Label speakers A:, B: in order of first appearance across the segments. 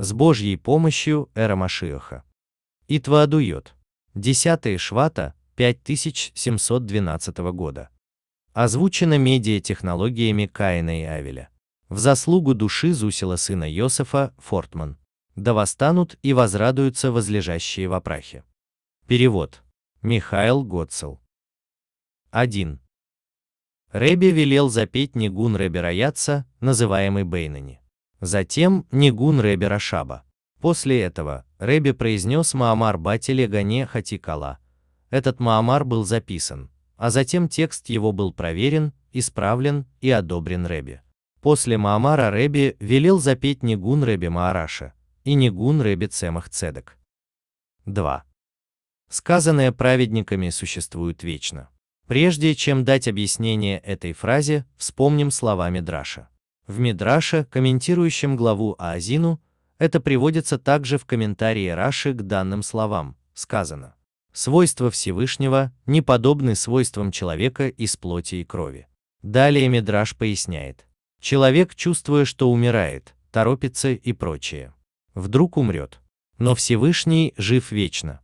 A: С Божьей помощью эра Машиаха. Итваадуйот. 10 Швата 5712 года. Озвучено медиатехнологиями Каина и Авеля. В заслугу души Зусила сына Йосефа, Фортман. Да восстанут и возрадуются возлежащие в прахе. Перевод. Михаил Готцел. 1. Рэби велел запеть Нигун Рэби Раяца, называемый Бейнани. Затем Нигун Рэби Рашаба. После этого Рэби произнес Маамар Бати Легане Хатикала. Этот Маамар был записан, а затем текст его был проверен, исправлен и одобрен Рэби. После Маамара Рэби велел запеть Нигун Рэби Маараша и Нигун Рэби Цемах Цедек. 2. Сказанное праведниками существует вечно. Прежде чем дать объяснение этой фразе, вспомним слова Мидраша. В Мидраше, комментирующем главу Аазину, это приводится также в комментарии Раши к данным словам, сказано. Свойства Всевышнего не подобны свойствам человека из плоти и крови. Далее Мидраш поясняет. Человек, чувствуя, что умирает, торопится и прочее. Вдруг умрет. Но Всевышний жив вечно.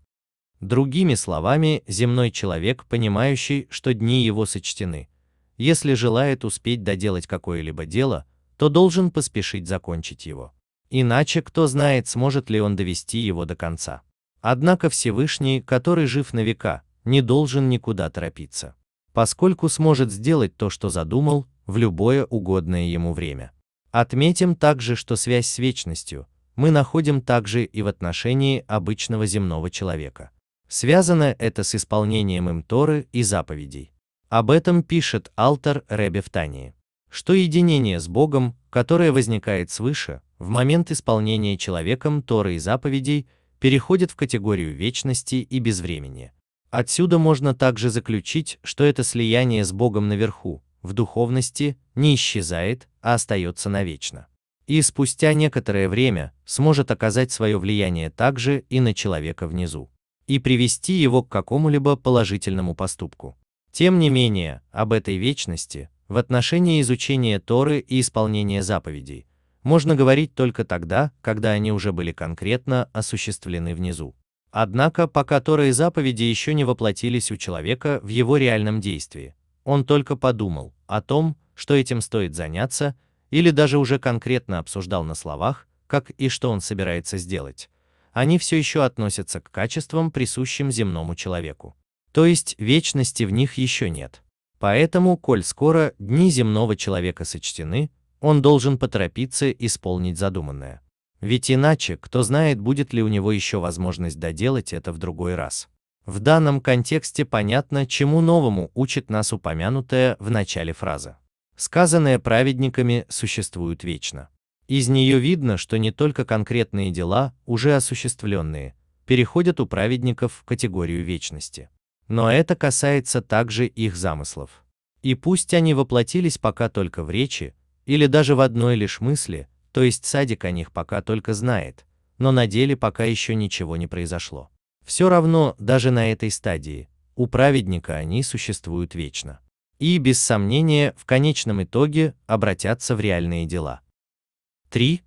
A: Другими словами, земной человек, понимающий, что дни его сочтены, если желает успеть доделать какое-либо дело, то должен поспешить закончить его. Иначе кто знает, сможет ли он довести его до конца. Однако Всевышний, который жив на века, не должен никуда торопиться, поскольку сможет сделать то, что задумал, в любое угодное ему время. Отметим также, что связь с вечностью мы находим также и в отношении обычного земного человека. Связано это с исполнением им Торы и заповедей. Об этом пишет Алтар Ребе в Тании, что единение с Богом, которое возникает свыше, в момент исполнения человеком Торы и заповедей, переходит в категорию вечности и безвремени. Отсюда можно также заключить, что это слияние с Богом наверху, в духовности, не исчезает, а остается навечно. И спустя некоторое время сможет оказать свое влияние также и на человека внизу и привести его к какому-либо положительному поступку. Тем не менее, об этой вечности, в отношении изучения Торы и исполнения заповедей, можно говорить только тогда, когда они уже были конкретно осуществлены внизу. Однако, пока Тора и заповеди еще не воплотились у человека в его реальном действии, он только подумал о том, что этим стоит заняться, или даже уже конкретно обсуждал на словах, как и что он собирается сделать, они все еще относятся к качествам, присущим земному человеку. То есть вечности в них еще нет. Поэтому, коль скоро дни земного человека сочтены, он должен поторопиться исполнить задуманное. Ведь иначе, кто знает, будет ли у него еще возможность доделать это в другой раз. В данном контексте понятно, чему новому учит нас упомянутая в начале фраза. Сказанное праведниками существует вечно. Из нее видно, что не только конкретные дела, уже осуществленные, переходят у праведников в категорию вечности. Но это касается также их замыслов. И пусть они воплотились пока только в речи, или даже в одной лишь мысли, то есть садик о них пока только знает, но на деле пока еще ничего не произошло. Все равно, даже на этой стадии, у праведника они существуют вечно. И, без сомнения, в конечном итоге обратятся в реальные дела. 3.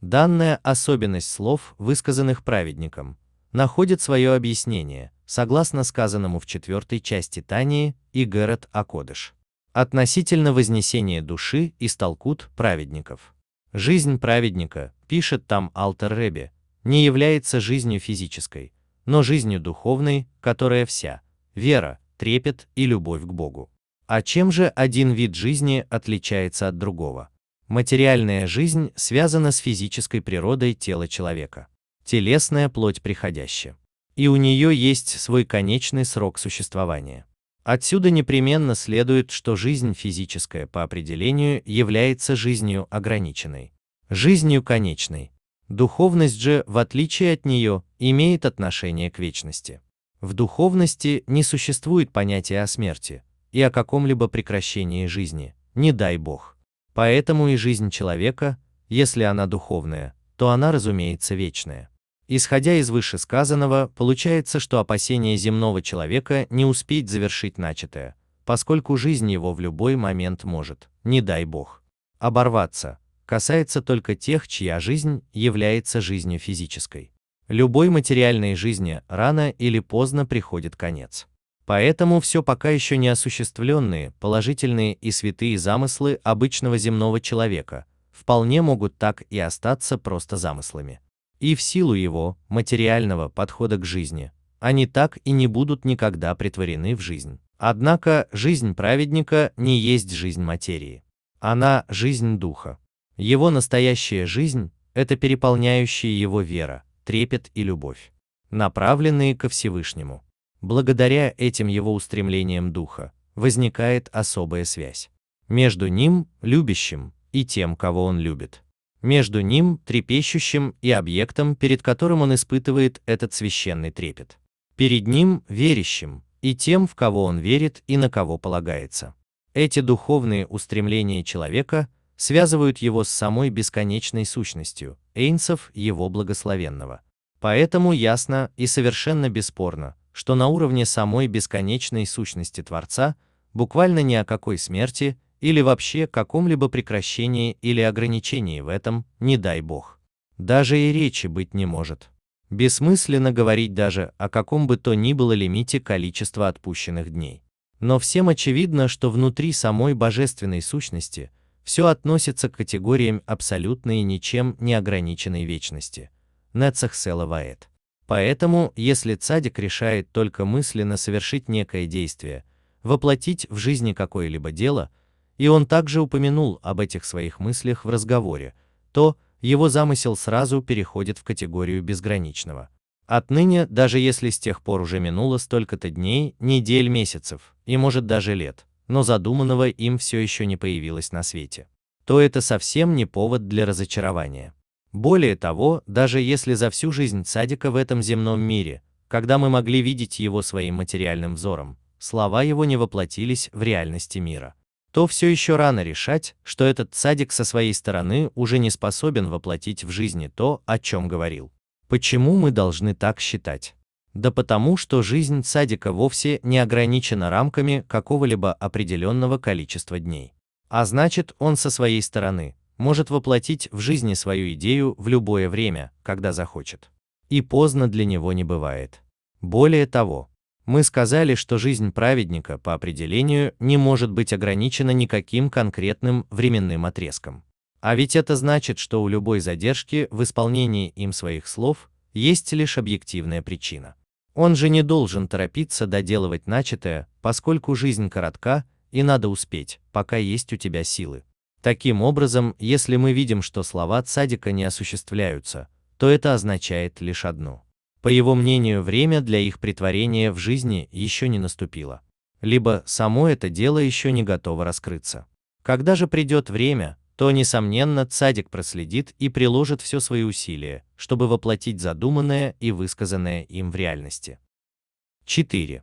A: Данная особенность слов, высказанных праведником, находит свое объяснение, согласно сказанному в четвертой части Тании и Герет Акодыш. Относительно вознесения души истолкут праведников. Жизнь праведника, пишет там Алтер Ребе, не является жизнью физической, но жизнью духовной, которая вся – вера, трепет и любовь к Богу. А чем же один вид жизни отличается от другого? Материальная жизнь связана с физической природой тела человека. Телесная плоть приходящая. И у нее есть свой конечный срок существования. Отсюда непременно следует, что жизнь физическая по определению является жизнью ограниченной, жизнью конечной. Духовность же, в отличие от нее, имеет отношение к вечности. В духовности не существует понятия о смерти и о каком-либо прекращении жизни, не дай Бог. Поэтому и жизнь человека, если она духовная, то она, разумеется, вечная. Исходя из вышесказанного, получается, что опасение земного человека не успеть завершить начатое, поскольку жизнь его в любой момент может, не дай бог, оборваться, касается только тех, чья жизнь является жизнью физической. Любой материальной жизни рано или поздно приходит конец. Поэтому все пока еще не осуществленные, положительные и святые замыслы обычного земного человека вполне могут так и остаться просто замыслами. И в силу его, материального подхода к жизни, они так и не будут никогда притворены в жизнь. Однако жизнь праведника не есть жизнь материи. Она – жизнь духа. Его настоящая жизнь – это переполняющая его вера, трепет и любовь, направленные ко Всевышнему. Благодаря этим его устремлениям духа возникает особая связь между ним, любящим, и тем, кого он любит. Между ним, трепещущим, и объектом, перед которым он испытывает этот священный трепет. Перед ним, верящим, и тем, в кого он верит и на кого полагается. Эти духовные устремления человека связывают его с самой бесконечной сущностью, Эйнсов его благословенного. Поэтому ясно и совершенно бесспорно, что на уровне самой бесконечной сущности Творца буквально ни о какой смерти или вообще каком-либо прекращении или ограничении в этом, не дай Бог. Даже и речи быть не может. Бессмысленно говорить даже о каком бы то ни было лимите количества отпущенных дней. Но всем очевидно, что внутри самой божественной сущности все относится к категориям абсолютной и ничем не ограниченной вечности. Нецах Селаваэт. Поэтому, если цадик решает только мысленно совершить некое действие, воплотить в жизни какое-либо дело, и он также упомянул об этих своих мыслях в разговоре, то его замысел сразу переходит в категорию безграничного. Отныне, даже если с тех пор уже минуло столько-то дней, недель, месяцев, и может даже лет, но задуманного им все еще не появилось на свете, то это совсем не повод для разочарования. Более того, даже если за всю жизнь садика в этом земном мире, когда мы могли видеть его своим материальным взором, слова его не воплотились в реальности мира, то все еще рано решать, что этот садик со своей стороны уже не способен воплотить в жизни то, о чем говорил. Почему мы должны так считать? Да потому, что жизнь садика вовсе не ограничена рамками какого-либо определенного количества дней. А значит, он со своей стороны может воплотить в жизни свою идею в любое время, когда захочет. И поздно для него не бывает. Более того, мы сказали, что жизнь праведника по определению не может быть ограничена никаким конкретным временным отрезком. А ведь это значит, что у любой задержки в исполнении им своих слов есть лишь объективная причина. Он же не должен торопиться доделывать начатое, поскольку жизнь коротка, и надо успеть, пока есть у тебя силы. Таким образом, если мы видим, что слова цадика не осуществляются, то это означает лишь одно. По его мнению, время для их притворения в жизни еще не наступило. Либо само это дело еще не готово раскрыться. Когда же придет время, то, несомненно, цадик проследит и приложит все свои усилия, чтобы воплотить задуманное и высказанное им в реальности. 4.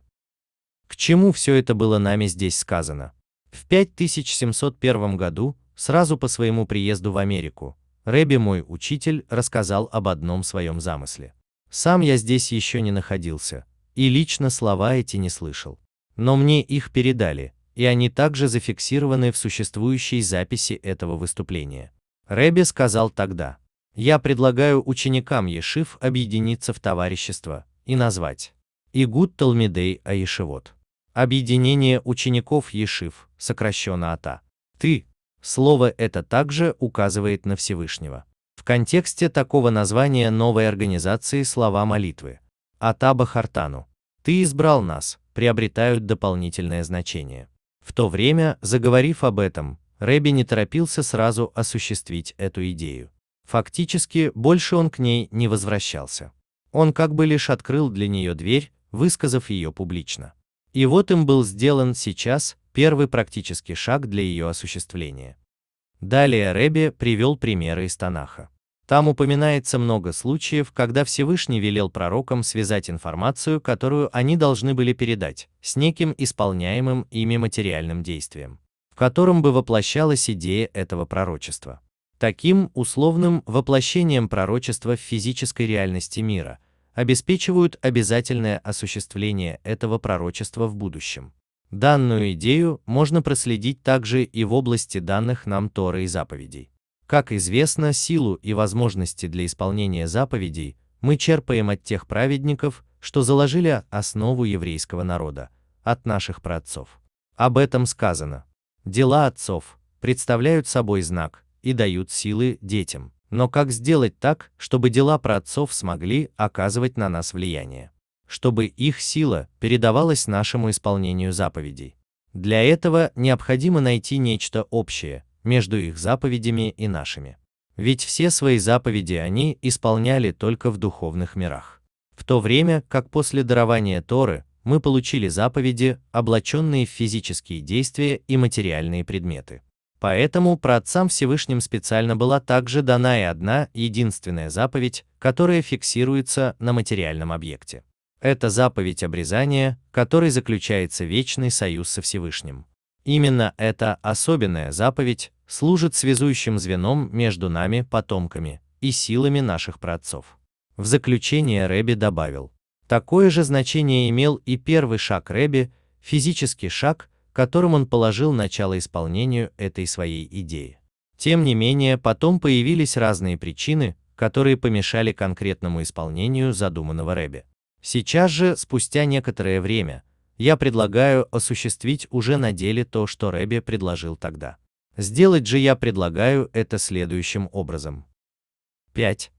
A: К чему все это было нами здесь сказано? В 5701 году Сразу по своему приезду в Америку, Рэби мой учитель рассказал об одном своем замысле. Сам я здесь еще не находился, и лично слова эти не слышал. Но мне их передали, и они также зафиксированы в существующей записи этого выступления. Рэби сказал тогда, «Я предлагаю ученикам Ешив объединиться в товарищество и назвать Игуд Талмидей Аешевод. Объединение учеников Ешив, сокращенно АТА. Ты, Слово это также указывает на Всевышнего. В контексте такого названия новой организации слова молитвы Атаба Хартану «Ты избрал нас» приобретают дополнительное значение. В то время, заговорив об этом, Рэби не торопился сразу осуществить эту идею. Фактически, больше он к ней не возвращался. Он как бы лишь открыл для нее дверь, высказав ее публично. И вот им был сделан сейчас первый практический шаг для ее осуществления. Далее Рэби привел примеры из Танаха. Там упоминается много случаев, когда Всевышний велел пророкам связать информацию, которую они должны были передать, с неким исполняемым ими материальным действием, в котором бы воплощалась идея этого пророчества. Таким условным воплощением пророчества в физической реальности мира обеспечивают обязательное осуществление этого пророчества в будущем. Данную идею можно проследить также и в области данных нам Торы и заповедей. Как известно, силу и возможности для исполнения заповедей мы черпаем от тех праведников, что заложили основу еврейского народа, от наших праотцов. Об этом сказано. Дела отцов представляют собой знак и дают силы детям. Но как сделать так, чтобы дела праотцов смогли оказывать на нас влияние? Чтобы их сила передавалась нашему исполнению заповедей. Для этого необходимо найти нечто общее между их заповедями и нашими. Ведь все свои заповеди они исполняли только в духовных мирах. В то время, как после дарования Торы мы получили заповеди, облаченные в физические действия и материальные предметы. Поэтому праотцам Всевышним специально была также дана и одна единственная заповедь, которая фиксируется на материальном объекте. Это заповедь обрезания, которой заключается вечный союз со Всевышним. Именно эта особенная заповедь служит связующим звеном между нами, потомками, и силами наших праотцов. В заключение Рэби добавил, такое же значение имел и первый шаг Рэби, физический шаг, которым он положил начало исполнению этой своей идеи. Тем не менее, потом появились разные причины, которые помешали конкретному исполнению задуманного Рэби. Сейчас же, спустя некоторое время, я предлагаю осуществить уже на деле то, что Рэби предложил тогда. Сделать же я предлагаю это следующим образом. 5.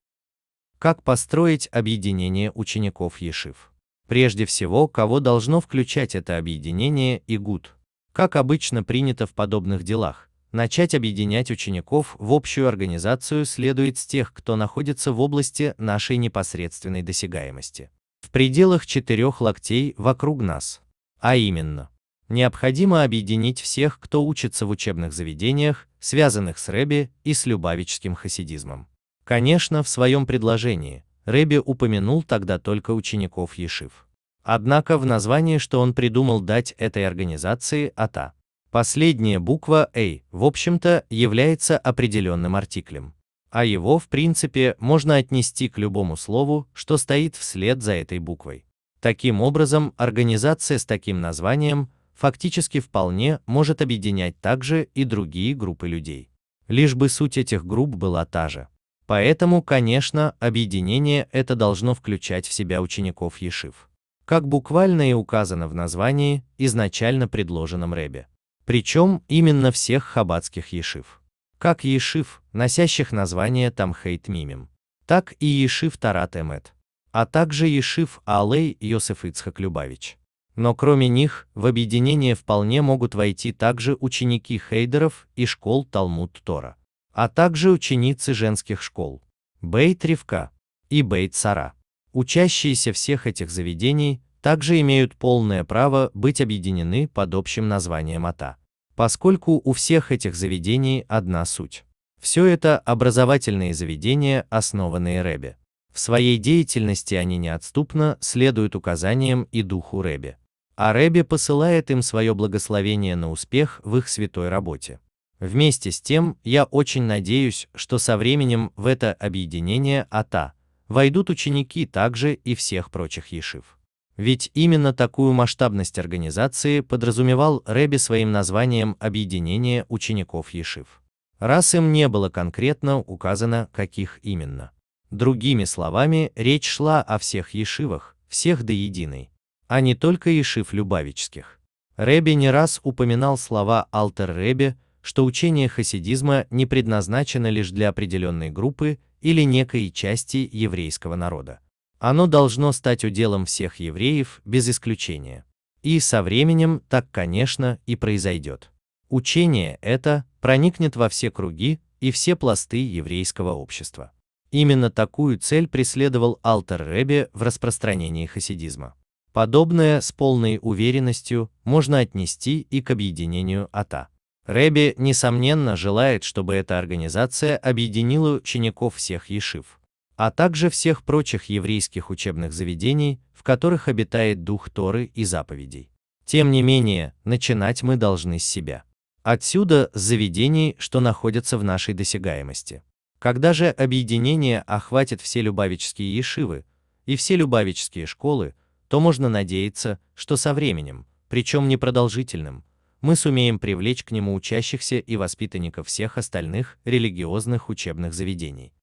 A: Как построить объединение учеников Ешив? Прежде всего, кого должно включать это объединение и ГУД, как обычно принято в подобных делах, начать объединять учеников в общую организацию следует с тех, кто находится в области нашей непосредственной досягаемости. В пределах четырех локтей вокруг нас. А именно, необходимо объединить всех, кто учится в учебных заведениях, связанных с Рэби и с любавическим хасидизмом. Конечно, в своем предложении Рэби упомянул тогда только учеников Ешив. Однако в названии, что он придумал дать этой организации АТА. Последняя буква A, в общем-то, является определенным артиклем. А его, в принципе, можно отнести к любому слову, что стоит вслед за этой буквой. Таким образом, организация с таким названием фактически вполне может объединять также и другие группы людей. Лишь бы суть этих групп была та же. Поэтому, конечно, объединение это должно включать в себя учеников Ешив как буквально и указано в названии, изначально предложенном Ребе. Причем именно всех хаббатских ешив. Как ешив, носящих название Тамхейт Мимим, так и ешив Тарат Эмет, а также ешив Алей Йосеф Ицхак Любавич. Но кроме них, в объединение вполне могут войти также ученики хейдеров и школ Талмуд Тора, а также ученицы женских школ Бейт Ривка и Бейт Сара. Учащиеся всех этих заведений также имеют полное право быть объединены под общим названием АТА, поскольку у всех этих заведений одна суть. Все это образовательные заведения, основанные Рэбе. В своей деятельности они неотступно следуют указаниям и духу Рэбе. А Рэбе посылает им свое благословение на успех в их святой работе. Вместе с тем, я очень надеюсь, что со временем в это объединение АТА войдут ученики также и всех прочих ешив. Ведь именно такую масштабность организации подразумевал Рэби своим названием «Объединение учеников ешив». Раз им не было конкретно указано, каких именно. Другими словами, речь шла о всех ешивах, всех до единой, а не только ешив любавических. Рэби не раз упоминал слова Алтер Рэби, что учение хасидизма не предназначено лишь для определенной группы или некой части еврейского народа. Оно должно стать уделом всех евреев без исключения. И со временем так, конечно, и произойдет. Учение это проникнет во все круги и все пласты еврейского общества. Именно такую цель преследовал Алтер Ребе в распространении хасидизма. Подобное с полной уверенностью можно отнести и к объединению АТА. Рэби, несомненно, желает, чтобы эта организация объединила учеников всех ешив, а также всех прочих еврейских учебных заведений, в которых обитает дух Торы и заповедей. Тем не менее, начинать мы должны с себя. Отсюда с заведений, что находятся в нашей досягаемости. Когда же объединение охватит все любавические ешивы и все любавические школы, то можно надеяться, что со временем, причем непродолжительным, мы сумеем привлечь к нему учащихся и воспитанников всех остальных религиозных учебных заведений.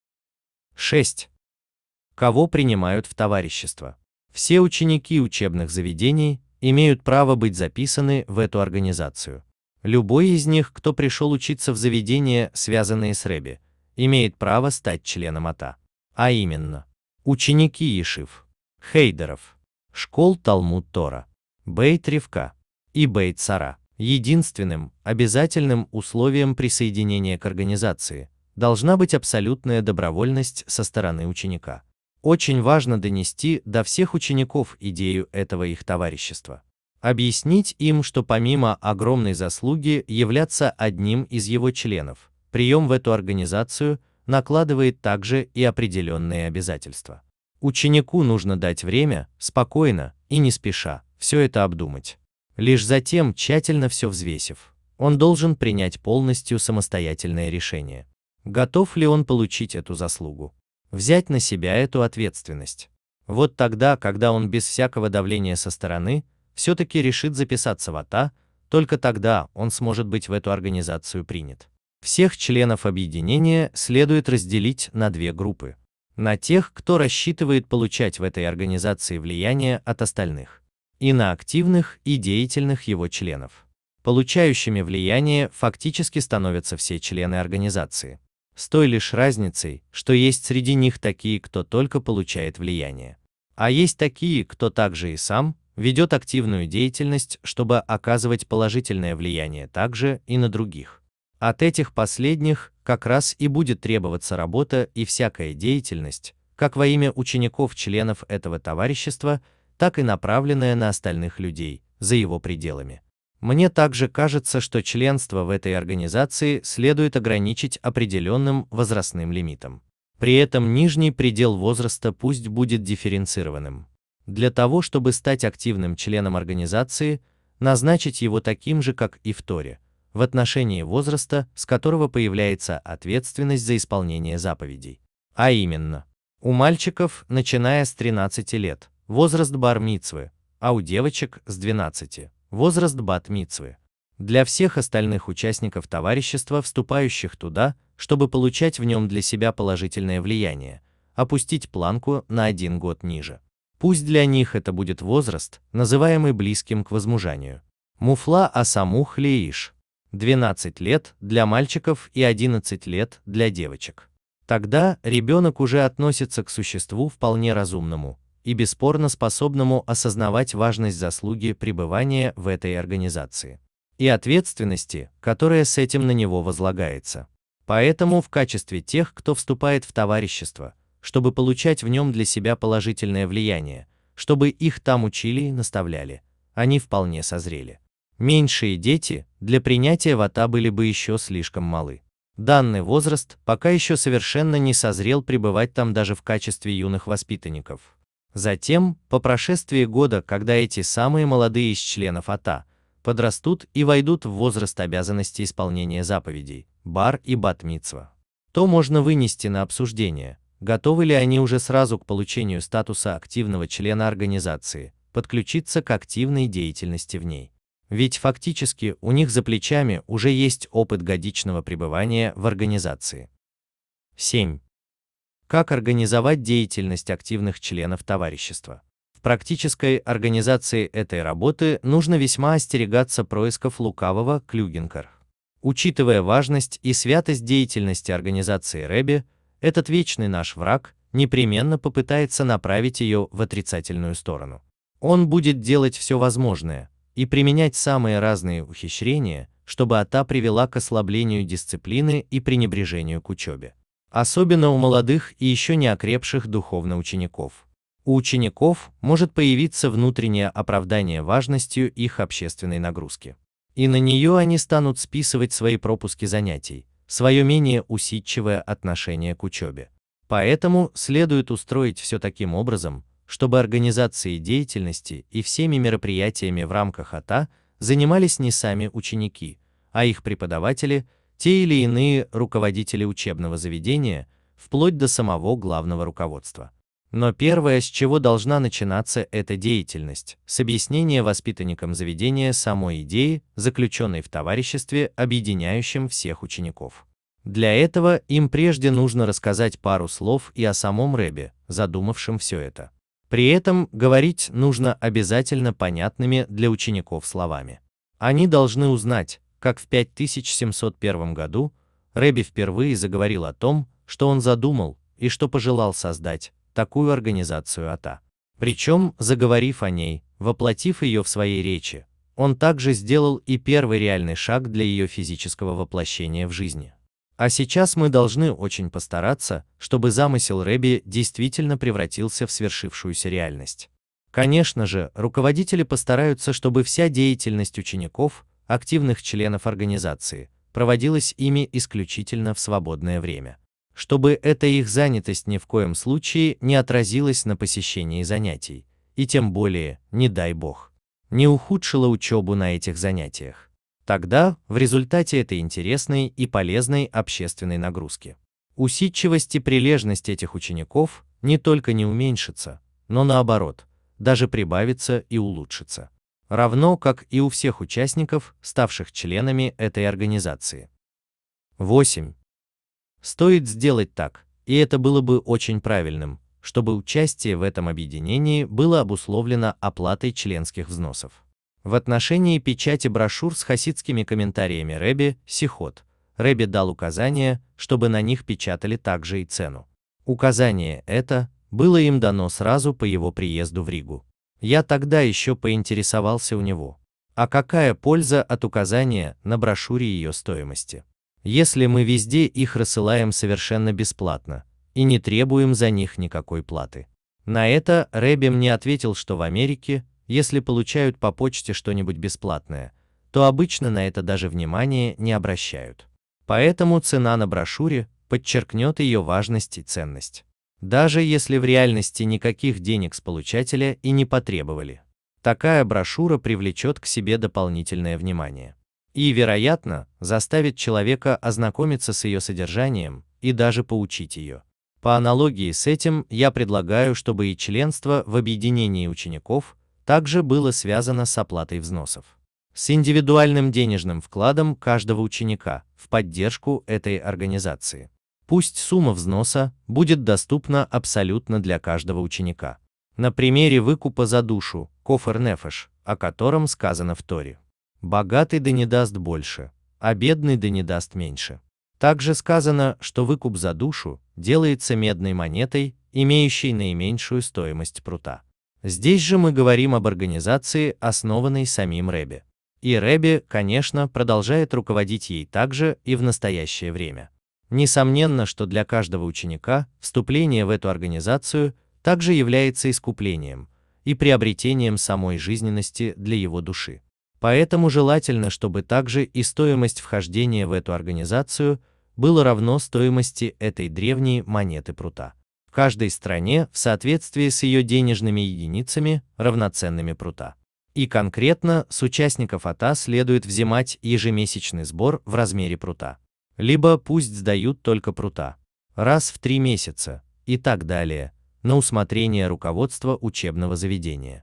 A: 6. Кого принимают в товарищество? Все ученики учебных заведений имеют право быть записаны в эту организацию. Любой из них, кто пришел учиться в заведения, связанные с Рэби, имеет право стать членом АТА. А именно, ученики Ешив, Хейдеров, школ Талмуд Тора, Бейт Ревка и Бейт Сара. Единственным, обязательным условием присоединения к организации должна быть абсолютная добровольность со стороны ученика. Очень важно донести до всех учеников идею этого их товарищества. Объяснить им, что помимо огромной заслуги являться одним из его членов, прием в эту организацию накладывает также и определенные обязательства. Ученику нужно дать время, спокойно и не спеша, все это обдумать. Лишь затем, тщательно все взвесив, он должен принять полностью самостоятельное решение. Готов ли он получить эту заслугу? Взять на себя эту ответственность. Вот тогда, когда он без всякого давления со стороны, все-таки решит записаться в АТА, только тогда он сможет быть в эту организацию принят. Всех членов объединения следует разделить на две группы. На тех, кто рассчитывает получать в этой организации влияние от остальных, и на активных и деятельных его членов. Получающими влияние фактически становятся все члены организации. С той лишь разницей, что есть среди них такие, кто только получает влияние. А есть такие, кто также и сам ведет активную деятельность, чтобы оказывать положительное влияние также и на других. От этих последних как раз и будет требоваться работа и всякая деятельность, как во имя учеников-членов этого товарищества, так и направленная на остальных людей, за его пределами. Мне также кажется, что членство в этой организации следует ограничить определенным возрастным лимитом. При этом нижний предел возраста пусть будет дифференцированным. Для того, чтобы стать активным членом организации, назначить его таким же, как и в Торе, в отношении возраста, с которого появляется ответственность за исполнение заповедей. А именно, у мальчиков, начиная с 13 лет, возраст бар-мицвы, а у девочек с 12 возраст бат-мицвы. Для всех остальных участников товарищества, вступающих туда, чтобы получать в нем для себя положительное влияние, опустить планку на один год ниже. Пусть для них это будет возраст, называемый близким к возмужанию. Муфла Асамух Леиш. 12 лет для мальчиков и 11 лет для девочек. Тогда ребенок уже относится к существу вполне разумному, и бесспорно способному осознавать важность заслуги пребывания в этой организации и ответственности, которая с этим на него возлагается. Поэтому в качестве тех, кто вступает в товарищество, чтобы получать в нем для себя положительное влияние, чтобы их там учили и наставляли, они вполне созрели. Меньшие дети для принятия в АТА были бы еще слишком малы. Данный возраст пока еще совершенно не созрел пребывать там даже в качестве юных воспитанников. Затем, по прошествии года, когда эти самые молодые из членов АТА подрастут и войдут в возраст обязанности исполнения заповедей, бар и батмицва, то можно вынести на обсуждение, готовы ли они уже сразу к получению статуса активного члена организации, подключиться к активной деятельности в ней. Ведь фактически у них за плечами уже есть опыт годичного пребывания в организации. 7. Как организовать деятельность активных членов товарищества? В практической организации этой работы нужно весьма остерегаться происков лукавого клюгенкар. Учитывая важность и святость деятельности организации Рэби, этот вечный наш враг непременно попытается направить ее в отрицательную сторону. Он будет делать все возможное и применять самые разные ухищрения, чтобы АТА привела к ослаблению дисциплины и пренебрежению к учебе особенно у молодых и еще не окрепших духовно учеников. У учеников может появиться внутреннее оправдание важностью их общественной нагрузки. И на нее они станут списывать свои пропуски занятий, свое менее усидчивое отношение к учебе. Поэтому следует устроить все таким образом, чтобы организацией деятельности и всеми мероприятиями в рамках АТА занимались не сами ученики, а их преподаватели – те или иные руководители учебного заведения, вплоть до самого главного руководства. Но первое, с чего должна начинаться эта деятельность, с объяснения воспитанникам заведения самой идеи, заключенной в товариществе, объединяющем всех учеников. Для этого им прежде нужно рассказать пару слов и о самом Рэбе, задумавшем все это. При этом говорить нужно обязательно понятными для учеников словами. Они должны узнать, как в 5701 году Рэби впервые заговорил о том, что он задумал и что пожелал создать, такую организацию АТА. Причем, заговорив о ней, воплотив ее в своей речи, он также сделал и первый реальный шаг для ее физического воплощения в жизни. А сейчас мы должны очень постараться, чтобы замысел Рэби действительно превратился в свершившуюся реальность. Конечно же, руководители постараются, чтобы вся деятельность учеников, активных членов организации, проводилась ими исключительно в свободное время чтобы эта их занятость ни в коем случае не отразилась на посещении занятий, и тем более, не дай бог, не ухудшила учебу на этих занятиях. Тогда, в результате этой интересной и полезной общественной нагрузки, усидчивость и прилежность этих учеников не только не уменьшится, но наоборот, даже прибавится и улучшится. Равно как и у всех участников, ставших членами этой организации. 8. Стоит сделать так, и это было бы очень правильным, чтобы участие в этом объединении было обусловлено оплатой членских взносов. В отношении печати брошюр с хасидскими комментариями Рэби Сихот, Рэби дал указание, чтобы на них печатали также и цену. Указание это было им дано сразу по его приезду в Ригу. Я тогда еще поинтересовался у него, а какая польза от указания на брошюре ее стоимости? если мы везде их рассылаем совершенно бесплатно и не требуем за них никакой платы. На это Рэби мне ответил, что в Америке, если получают по почте что-нибудь бесплатное, то обычно на это даже внимания не обращают. Поэтому цена на брошюре подчеркнет ее важность и ценность. Даже если в реальности никаких денег с получателя и не потребовали. Такая брошюра привлечет к себе дополнительное внимание и, вероятно, заставит человека ознакомиться с ее содержанием и даже поучить ее. По аналогии с этим я предлагаю, чтобы и членство в объединении учеников также было связано с оплатой взносов. С индивидуальным денежным вкладом каждого ученика в поддержку этой организации. Пусть сумма взноса будет доступна абсолютно для каждого ученика. На примере выкупа за душу, кофер нефеш, о котором сказано в Торе. Богатый да не даст больше, а бедный да не даст меньше. Также сказано, что выкуп за душу делается медной монетой, имеющей наименьшую стоимость прута. Здесь же мы говорим об организации, основанной самим Рэбе. И Рэбе, конечно, продолжает руководить ей также и в настоящее время. Несомненно, что для каждого ученика вступление в эту организацию также является искуплением и приобретением самой жизненности для его души. Поэтому желательно, чтобы также и стоимость вхождения в эту организацию было равно стоимости этой древней монеты прута. В каждой стране в соответствии с ее денежными единицами, равноценными прута. И конкретно с участников АТА следует взимать ежемесячный сбор в размере прута. Либо пусть сдают только прута. Раз в три месяца и так далее, на усмотрение руководства учебного заведения.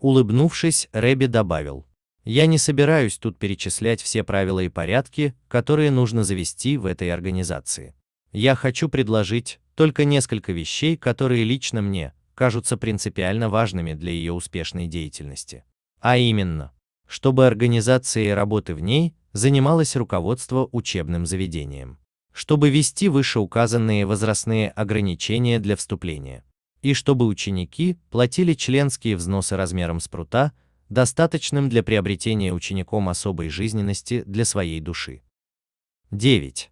A: Улыбнувшись, Рэби добавил, я не собираюсь тут перечислять все правила и порядки, которые нужно завести в этой организации. Я хочу предложить только несколько вещей, которые лично мне кажутся принципиально важными для ее успешной деятельности. А именно, чтобы организацией работы в ней занималось руководство учебным заведением, чтобы вести вышеуказанные возрастные ограничения для вступления, и чтобы ученики платили членские взносы размером с прута достаточным для приобретения учеником особой жизненности для своей души. 9.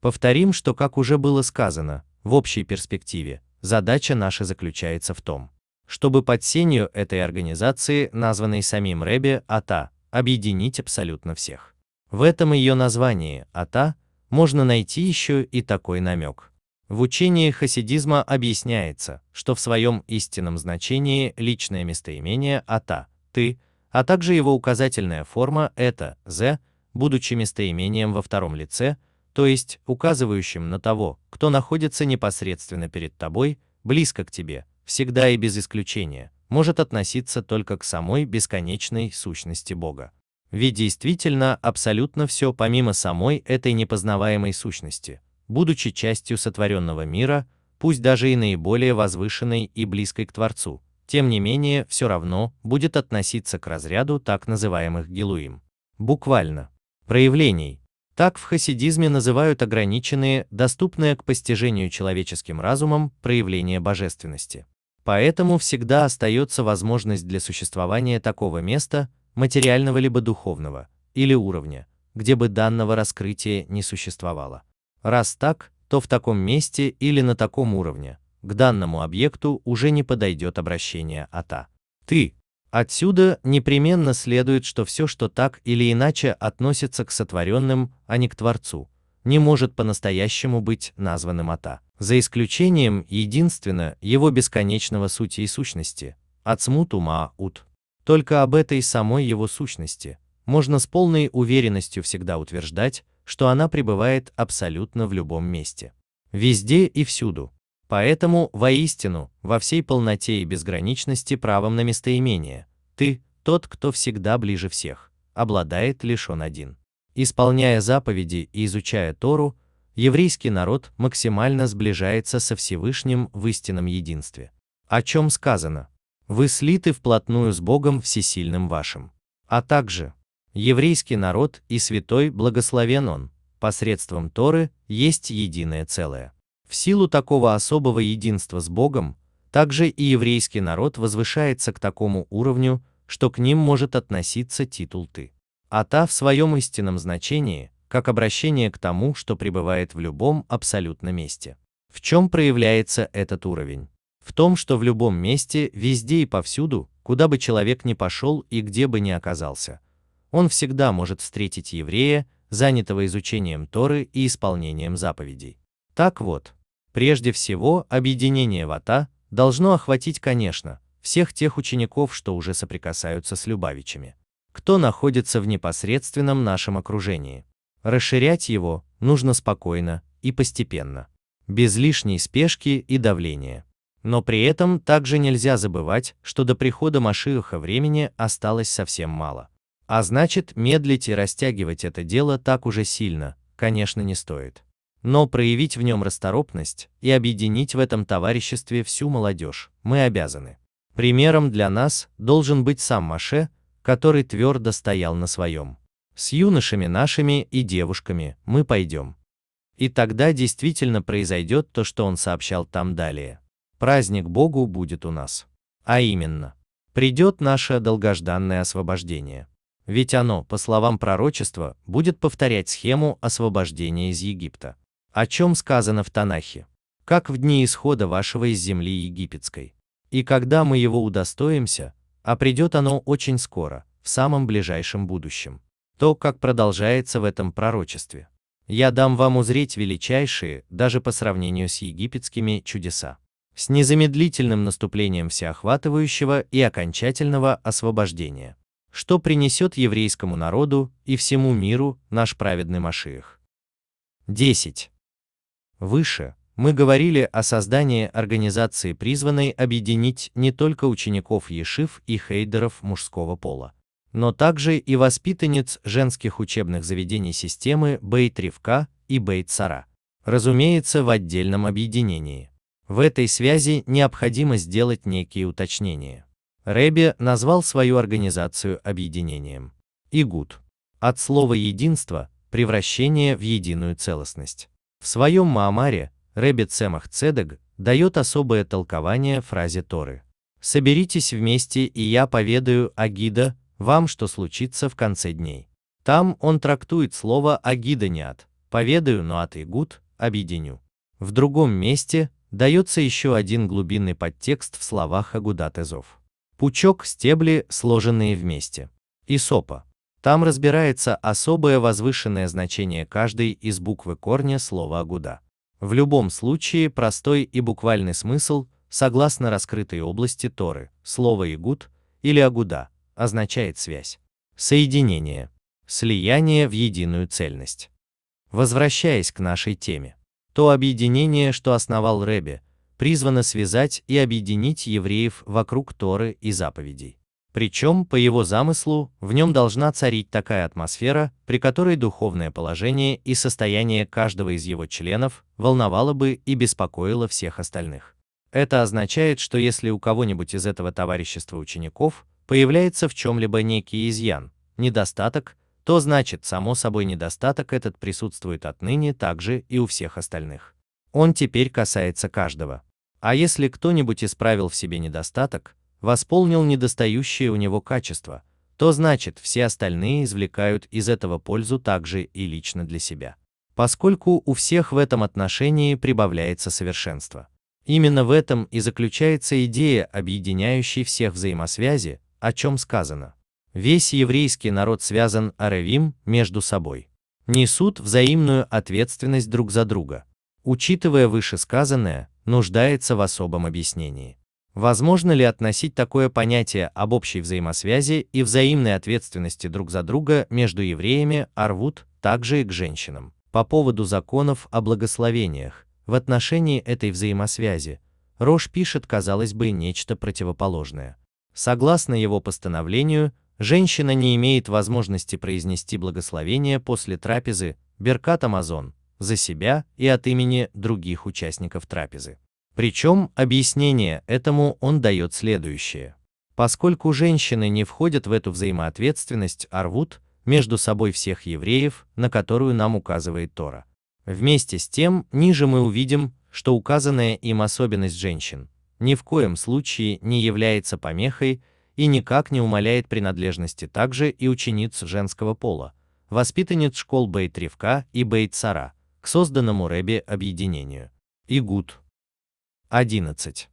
A: Повторим, что, как уже было сказано, в общей перспективе, задача наша заключается в том, чтобы под сенью этой организации, названной самим Рэбе АТА, объединить абсолютно всех. В этом ее названии АТА можно найти еще и такой намек. В учении хасидизма объясняется, что в своем истинном значении личное местоимение АТА ты, а также его указательная форма это «the», будучи местоимением во втором лице, то есть указывающим на того, кто находится непосредственно перед тобой, близко к тебе, всегда и без исключения, может относиться только к самой бесконечной сущности Бога. Ведь действительно абсолютно все помимо самой этой непознаваемой сущности, будучи частью сотворенного мира, пусть даже и наиболее возвышенной и близкой к Творцу, тем не менее все равно будет относиться к разряду так называемых гилуим. Буквально. Проявлений. Так в хасидизме называют ограниченные, доступные к постижению человеческим разумом, проявления божественности. Поэтому всегда остается возможность для существования такого места, материального либо духовного, или уровня, где бы данного раскрытия не существовало. Раз так, то в таком месте или на таком уровне к данному объекту уже не подойдет обращение «ата». «Ты». Отсюда непременно следует, что все, что так или иначе относится к сотворенным, а не к Творцу, не может по-настоящему быть названным «ата» за исключением единственно его бесконечного сути и сущности, ацмут ума ут. Только об этой самой его сущности можно с полной уверенностью всегда утверждать, что она пребывает абсолютно в любом месте. Везде и всюду. Поэтому, воистину, во всей полноте и безграничности правом на местоимение, ты, тот, кто всегда ближе всех, обладает лишь он один. Исполняя заповеди и изучая Тору, еврейский народ максимально сближается со Всевышним в истинном единстве. О чем сказано? Вы слиты вплотную с Богом Всесильным вашим. А также, еврейский народ и святой благословен он, посредством Торы есть единое целое. В силу такого особого единства с Богом, также и еврейский народ возвышается к такому уровню, что к ним может относиться титул «ты». А та в своем истинном значении – как обращение к тому, что пребывает в любом абсолютно месте. В чем проявляется этот уровень? В том, что в любом месте, везде и повсюду, куда бы человек ни пошел и где бы ни оказался, он всегда может встретить еврея, занятого изучением Торы и исполнением заповедей. Так вот, прежде всего, объединение вата должно охватить, конечно, всех тех учеников, что уже соприкасаются с Любавичами, кто находится в непосредственном нашем окружении. Расширять его нужно спокойно и постепенно, без лишней спешки и давления. Но при этом также нельзя забывать, что до прихода Машиаха времени осталось совсем мало. А значит, медлить и растягивать это дело так уже сильно, конечно, не стоит. Но проявить в нем расторопность и объединить в этом товариществе всю молодежь мы обязаны. Примером для нас должен быть сам Маше, который твердо стоял на своем. С юношами нашими и девушками мы пойдем. И тогда действительно произойдет то, что он сообщал там далее. Праздник Богу будет у нас. А именно, придет наше долгожданное освобождение. Ведь оно, по словам пророчества, будет повторять схему освобождения из Египта. О чем сказано в Танахе? Как в дни исхода вашего из земли египетской. И когда мы его удостоимся, а придет оно очень скоро, в самом ближайшем будущем то, как продолжается в этом пророчестве. Я дам вам узреть величайшие, даже по сравнению с египетскими, чудеса. С незамедлительным наступлением всеохватывающего и окончательного освобождения. Что принесет еврейскому народу и всему миру наш праведный Машиах. 10. Выше мы говорили о создании организации, призванной объединить не только учеников Ешив и хейдеров мужского пола, но также и воспитанниц женских учебных заведений системы Бейт-Ривка и Бейт-Сара. Разумеется, в отдельном объединении. В этой связи необходимо сделать некие уточнения. Рэбби назвал свою организацию объединением. Игуд. От слова «единство» – превращение в единую целостность. В своем Маамаре Рэбби Цемах Цедег дает особое толкование фразе Торы. «Соберитесь вместе, и я поведаю Агида, вам что случится в конце дней. Там он трактует слово «агида» не от, поведаю, но от «игут» объединю. В другом месте дается еще один глубинный подтекст в словах Агудат Эзов. Пучок, стебли, сложенные вместе. Исопа. Там разбирается особое возвышенное значение каждой из буквы корня слова Агуда. В любом случае, простой и буквальный смысл, согласно раскрытой области Торы, слово «игут» или «агуда» означает связь, соединение, слияние в единую цельность. Возвращаясь к нашей теме, то объединение, что основал Рэбе, призвано связать и объединить евреев вокруг Торы и заповедей. Причем, по его замыслу, в нем должна царить такая атмосфера, при которой духовное положение и состояние каждого из его членов волновало бы и беспокоило всех остальных. Это означает, что если у кого-нибудь из этого товарищества учеников появляется в чем-либо некий изъян, недостаток, то значит, само собой недостаток этот присутствует отныне также и у всех остальных. Он теперь касается каждого. А если кто-нибудь исправил в себе недостаток, восполнил недостающее у него качество, то значит все остальные извлекают из этого пользу также и лично для себя. Поскольку у всех в этом отношении прибавляется совершенство. Именно в этом и заключается идея объединяющей всех взаимосвязи, о чем сказано. Весь еврейский народ связан аревим между собой. Несут взаимную ответственность друг за друга. Учитывая вышесказанное, нуждается в особом объяснении. Возможно ли относить такое понятие об общей взаимосвязи и взаимной ответственности друг за друга между евреями Арвуд также и к женщинам? По поводу законов о благословениях, в отношении этой взаимосвязи, Рош пишет, казалось бы, нечто противоположное. Согласно его постановлению, женщина не имеет возможности произнести благословение после трапезы, Беркат Амазон, за себя и от имени других участников трапезы. Причем объяснение этому он дает следующее. Поскольку женщины не входят в эту взаимоответственность, а рвут между собой всех евреев, на которую нам указывает Тора. Вместе с тем, ниже мы увидим, что указанная им особенность женщин ни в коем случае не является помехой и никак не умаляет принадлежности также и учениц женского пола, воспитанниц школ Бейт-Ривка и Бейт-Сара, к созданному Рэбе объединению. Игут. 11.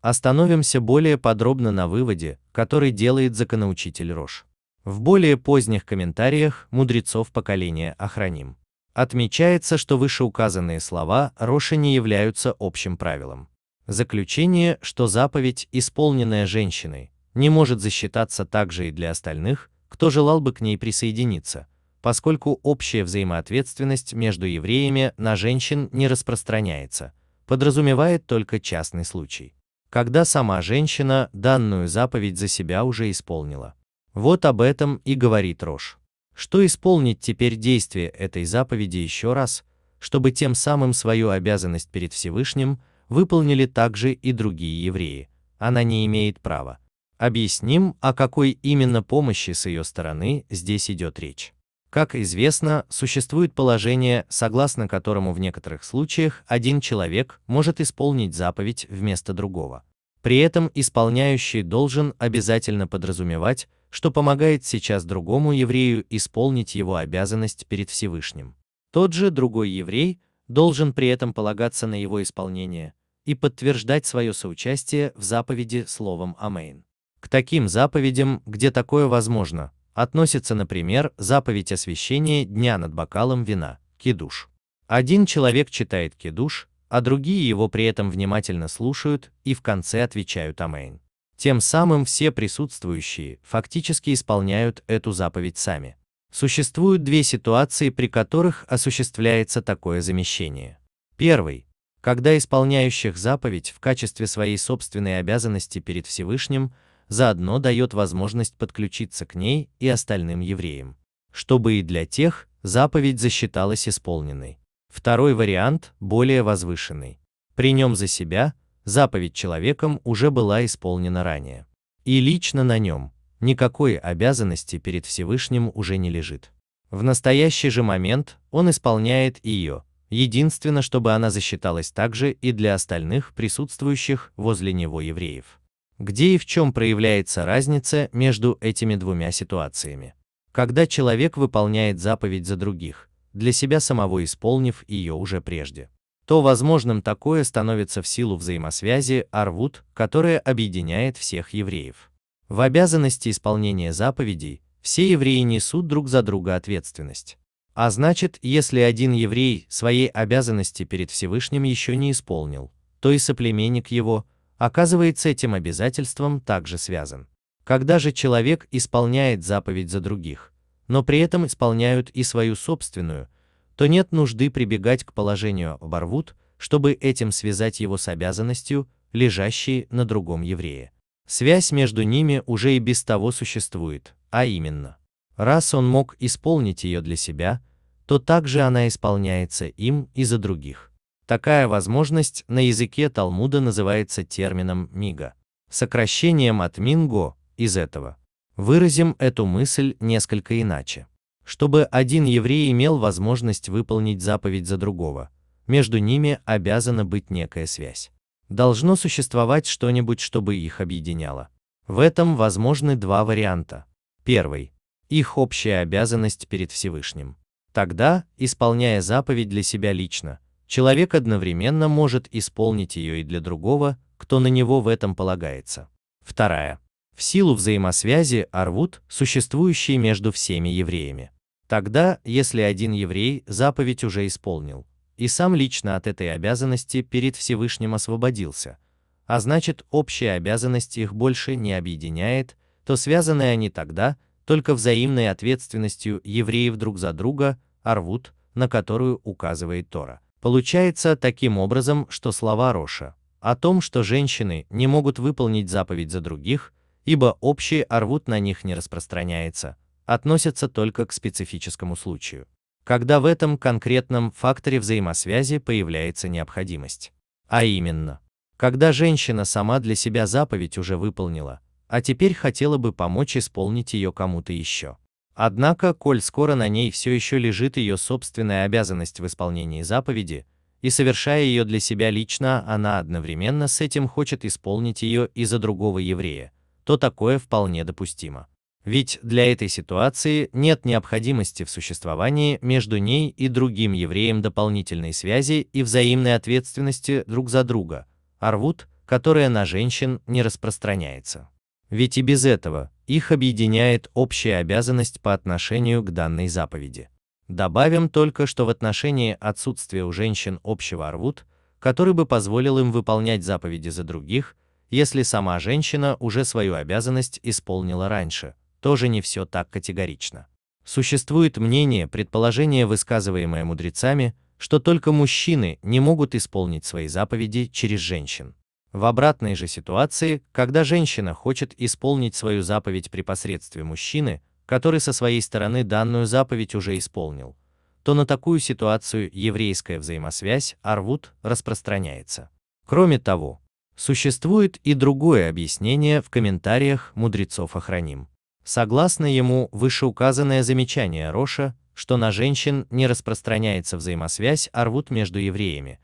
A: Остановимся более подробно на выводе, который делает законоучитель Рош. В более поздних комментариях мудрецов поколения Охраним отмечается, что вышеуказанные слова Роша не являются общим правилом. Заключение, что заповедь, исполненная женщиной, не может засчитаться также и для остальных, кто желал бы к ней присоединиться, поскольку общая взаимоответственность между евреями на женщин не распространяется – подразумевает только частный случай, когда сама женщина данную заповедь за себя уже исполнила. Вот об этом и говорит Рош. Что исполнить теперь действие этой заповеди еще раз, чтобы тем самым свою обязанность перед Всевышним выполнили также и другие евреи. Она не имеет права. Объясним, о какой именно помощи с ее стороны здесь идет речь. Как известно, существует положение, согласно которому в некоторых случаях один человек может исполнить заповедь вместо другого. При этом исполняющий должен обязательно подразумевать, что помогает сейчас другому еврею исполнить его обязанность перед Всевышним. Тот же другой еврей должен при этом полагаться на его исполнение и подтверждать свое соучастие в заповеди словом «Амейн». К таким заповедям, где такое возможно, относится, например, заповедь освящения дня над бокалом вина, кидуш. Один человек читает кидуш, а другие его при этом внимательно слушают и в конце отвечают «Амейн». Тем самым все присутствующие фактически исполняют эту заповедь сами. Существуют две ситуации, при которых осуществляется такое замещение. Первый когда исполняющих заповедь в качестве своей собственной обязанности перед Всевышним заодно дает возможность подключиться к ней и остальным евреям, чтобы и для тех заповедь засчиталась исполненной. Второй вариант более возвышенный. При нем за себя заповедь человеком уже была исполнена ранее. И лично на нем никакой обязанности перед Всевышним уже не лежит. В настоящий же момент он исполняет ее, единственно, чтобы она засчиталась также и для остальных присутствующих возле него евреев. Где и в чем проявляется разница между этими двумя ситуациями? Когда человек выполняет заповедь за других, для себя самого исполнив ее уже прежде, то возможным такое становится в силу взаимосвязи Арвуд, которая объединяет всех евреев. В обязанности исполнения заповедей все евреи несут друг за друга ответственность. А значит, если один еврей своей обязанности перед Всевышним еще не исполнил, то и соплеменник его, оказывается этим обязательством также связан. Когда же человек исполняет заповедь за других, но при этом исполняют и свою собственную, то нет нужды прибегать к положению оборвут, чтобы этим связать его с обязанностью, лежащей на другом еврее. Связь между ними уже и без того существует, а именно, раз он мог исполнить ее для себя, то также она исполняется им и за других. Такая возможность на языке Талмуда называется термином мига, сокращением от минго из этого. Выразим эту мысль несколько иначе. Чтобы один еврей имел возможность выполнить заповедь за другого, между ними обязана быть некая связь. Должно существовать что-нибудь, чтобы их объединяло. В этом возможны два варианта. Первый – их общая обязанность перед Всевышним. Тогда, исполняя заповедь для себя лично, человек одновременно может исполнить ее и для другого, кто на него в этом полагается. Вторая. В силу взаимосвязи арвут, существующей между всеми евреями. Тогда, если один еврей заповедь уже исполнил, и сам лично от этой обязанности перед Всевышним освободился, а значит общая обязанность их больше не объединяет, то связаны они тогда только взаимной ответственностью евреев друг за друга, арвут, на которую указывает Тора. Получается таким образом, что слова Роша о том, что женщины не могут выполнить заповедь за других, ибо общий арвут на них не распространяется, относятся только к специфическому случаю, когда в этом конкретном факторе взаимосвязи появляется необходимость. А именно, когда женщина сама для себя заповедь уже выполнила, а теперь хотела бы помочь исполнить ее кому-то еще. Однако, коль скоро на ней все еще лежит ее собственная обязанность в исполнении заповеди, и совершая ее для себя лично, она одновременно с этим хочет исполнить ее и за другого еврея, то такое вполне допустимо. Ведь для этой ситуации нет необходимости в существовании между ней и другим евреем дополнительной связи и взаимной ответственности друг за друга, арвут, которая на женщин не распространяется. Ведь и без этого их объединяет общая обязанность по отношению к данной заповеди. Добавим только, что в отношении отсутствия у женщин общего арвут, который бы позволил им выполнять заповеди за других, если сама женщина уже свою обязанность исполнила раньше, тоже не все так категорично. Существует мнение, предположение, высказываемое мудрецами, что только мужчины не могут исполнить свои заповеди через женщин. В обратной же ситуации, когда женщина хочет исполнить свою заповедь при посредстве мужчины, который со своей стороны данную заповедь уже исполнил, то на такую ситуацию еврейская взаимосвязь арвут распространяется. Кроме того, существует и другое объяснение в комментариях мудрецов Охраним. Согласно ему, вышеуказанное замечание Роша, что на женщин не распространяется взаимосвязь арвут между евреями,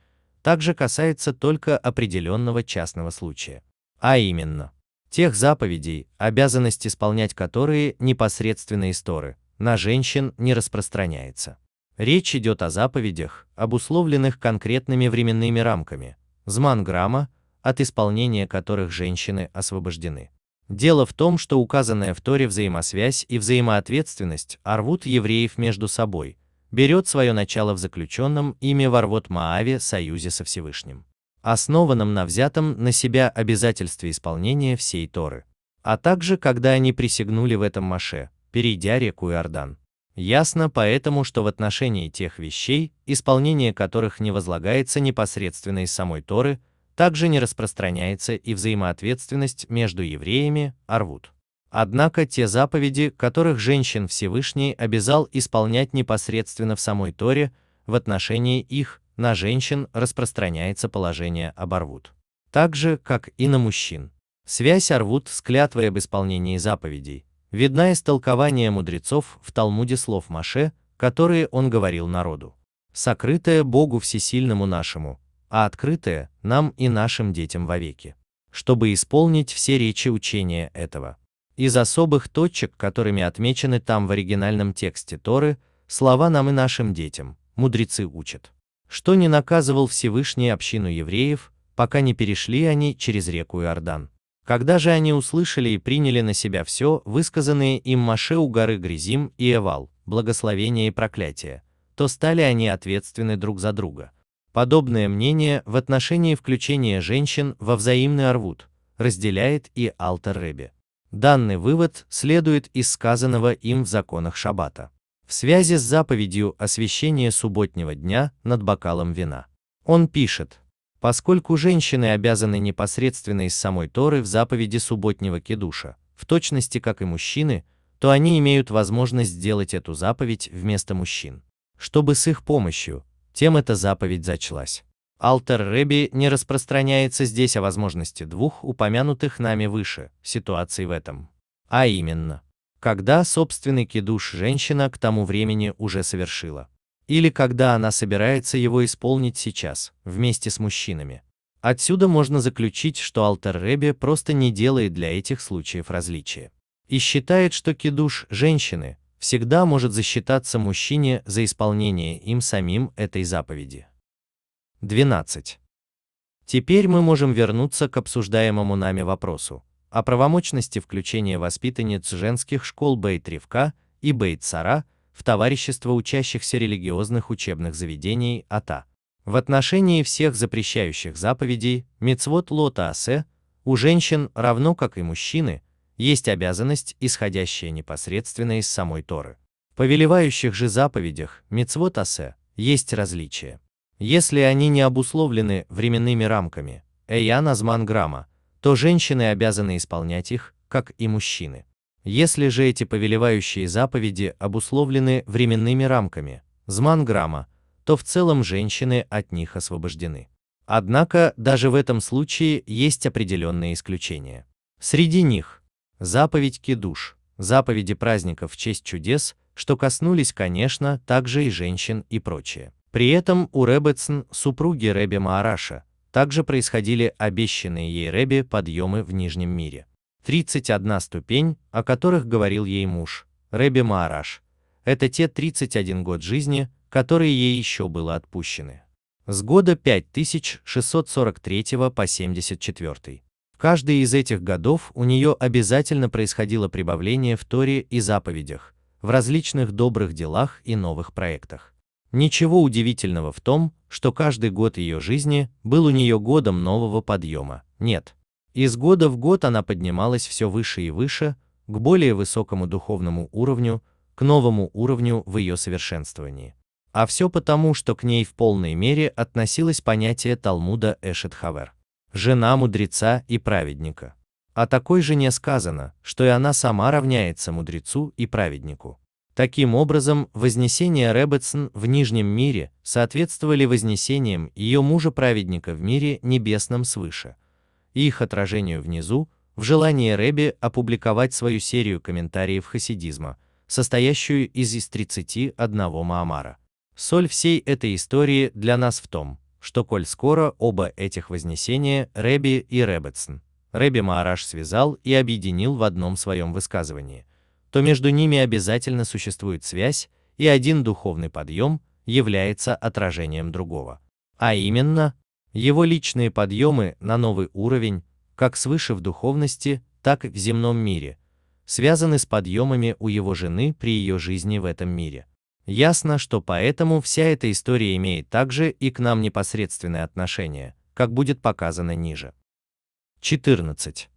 A: также касается только определенного частного случая. А именно, тех заповедей, обязанность исполнять которые непосредственно из на женщин не распространяется. Речь идет о заповедях, обусловленных конкретными временными рамками, зманграмма, от исполнения которых женщины освобождены. Дело в том, что указанная в Торе взаимосвязь и взаимоответственность рвут евреев между собой, берет свое начало в заключенном ими в Арвот-Мааве союзе со Всевышним, основанном на взятом на себя обязательстве исполнения всей Торы, а также когда они присягнули в этом Маше, перейдя реку Иордан. Ясно поэтому, что в отношении тех вещей, исполнение которых не возлагается непосредственно из самой Торы, также не распространяется и взаимоответственность между евреями, арвут. Однако те заповеди, которых женщин Всевышний обязал исполнять непосредственно в самой Торе, в отношении их на женщин распространяется положение об арвут. Так же, как и на мужчин. Связь арвут с клятвой об исполнении заповедей видна из толкования мудрецов в Талмуде слов Маше, которые он говорил народу. «Сокрытое Богу Всесильному нашему, а открытое нам и нашим детям вовеки» чтобы исполнить все речи учения этого. Из особых точек, которыми отмечены там в оригинальном тексте Торы, слова нам и нашим детям, мудрецы учат, что не наказывал Всевышний общину евреев, пока не перешли они через реку Иордан. Когда же они услышали и приняли на себя все, высказанные им Маше у горы Гризим и Эвал, благословение и проклятие, то стали они ответственны друг за друга. Подобное мнение в отношении включения женщин во взаимный арвуд разделяет и Алтер Ребе. Данный вывод следует из сказанного им в законах Шаббата. В связи с заповедью освящения субботнего дня над бокалом вина. Он пишет, поскольку женщины обязаны непосредственно из самой Торы в заповеди субботнего кедуша, в точности как и мужчины, то они имеют возможность сделать эту заповедь вместо мужчин. Чтобы с их помощью, тем эта заповедь зачлась. Алтер Реби не распространяется здесь о возможности двух упомянутых нами выше ситуаций в этом. А именно, когда собственный кидуш женщина к тому времени уже совершила. Или когда она собирается его исполнить сейчас, вместе с мужчинами. Отсюда можно заключить, что Алтер Реби просто не делает для этих случаев различия. И считает, что кидуш женщины всегда может засчитаться мужчине за исполнение им самим этой заповеди. 12. Теперь мы можем вернуться к обсуждаемому нами вопросу о правомочности включения воспитанниц женских школ Бейт-Ривка и Бейт-Сара в товарищество учащихся религиозных учебных заведений АТА. В отношении всех запрещающих заповедей Мицвод Лота Асе у женщин, равно как и мужчины, есть обязанность, исходящая непосредственно из самой Торы. В повелевающих же заповедях Мицвод Асе есть различия. Если они не обусловлены временными рамками, Эйян Азман Грамма, то женщины обязаны исполнять их, как и мужчины. Если же эти повелевающие заповеди обусловлены временными рамками, Зман Грамма, то в целом женщины от них освобождены. Однако даже в этом случае есть определенные исключения. Среди них заповедь Кедуш, заповеди праздников в честь чудес, что коснулись, конечно, также и женщин и прочее. При этом у Ребетсон, супруги Реби Маараша, также происходили обещанные ей Реби подъемы в Нижнем мире. 31 ступень, о которых говорил ей муж, Реби Маараш, это те 31 год жизни, которые ей еще было отпущены. С года 5643 по 74. В каждый из этих годов у нее обязательно происходило прибавление в Торе и заповедях, в различных добрых делах и новых проектах. Ничего удивительного в том, что каждый год ее жизни был у нее годом нового подъема. Нет. Из года в год она поднималась все выше и выше, к более высокому духовному уровню, к новому уровню в ее совершенствовании. А все потому, что к ней в полной мере относилось понятие Талмуда Эшет Хавер. Жена мудреца и праведника. О такой жене сказано, что и она сама равняется мудрецу и праведнику. Таким образом, вознесения Ребетсон в Нижнем мире соответствовали вознесениям ее мужа-праведника в мире небесном свыше, и их отражению внизу, в желании Рэби опубликовать свою серию комментариев хасидизма, состоящую из из 31 Маамара. Соль всей этой истории для нас в том, что коль скоро оба этих вознесения, Рэби и Ребетсон, Рэби Маараш связал и объединил в одном своем высказывании – то между ними обязательно существует связь, и один духовный подъем является отражением другого. А именно, его личные подъемы на новый уровень, как свыше в духовности, так и в земном мире, связаны с подъемами у его жены при ее жизни в этом мире. Ясно, что поэтому вся эта история имеет также и к нам непосредственное отношение, как будет показано ниже. 14.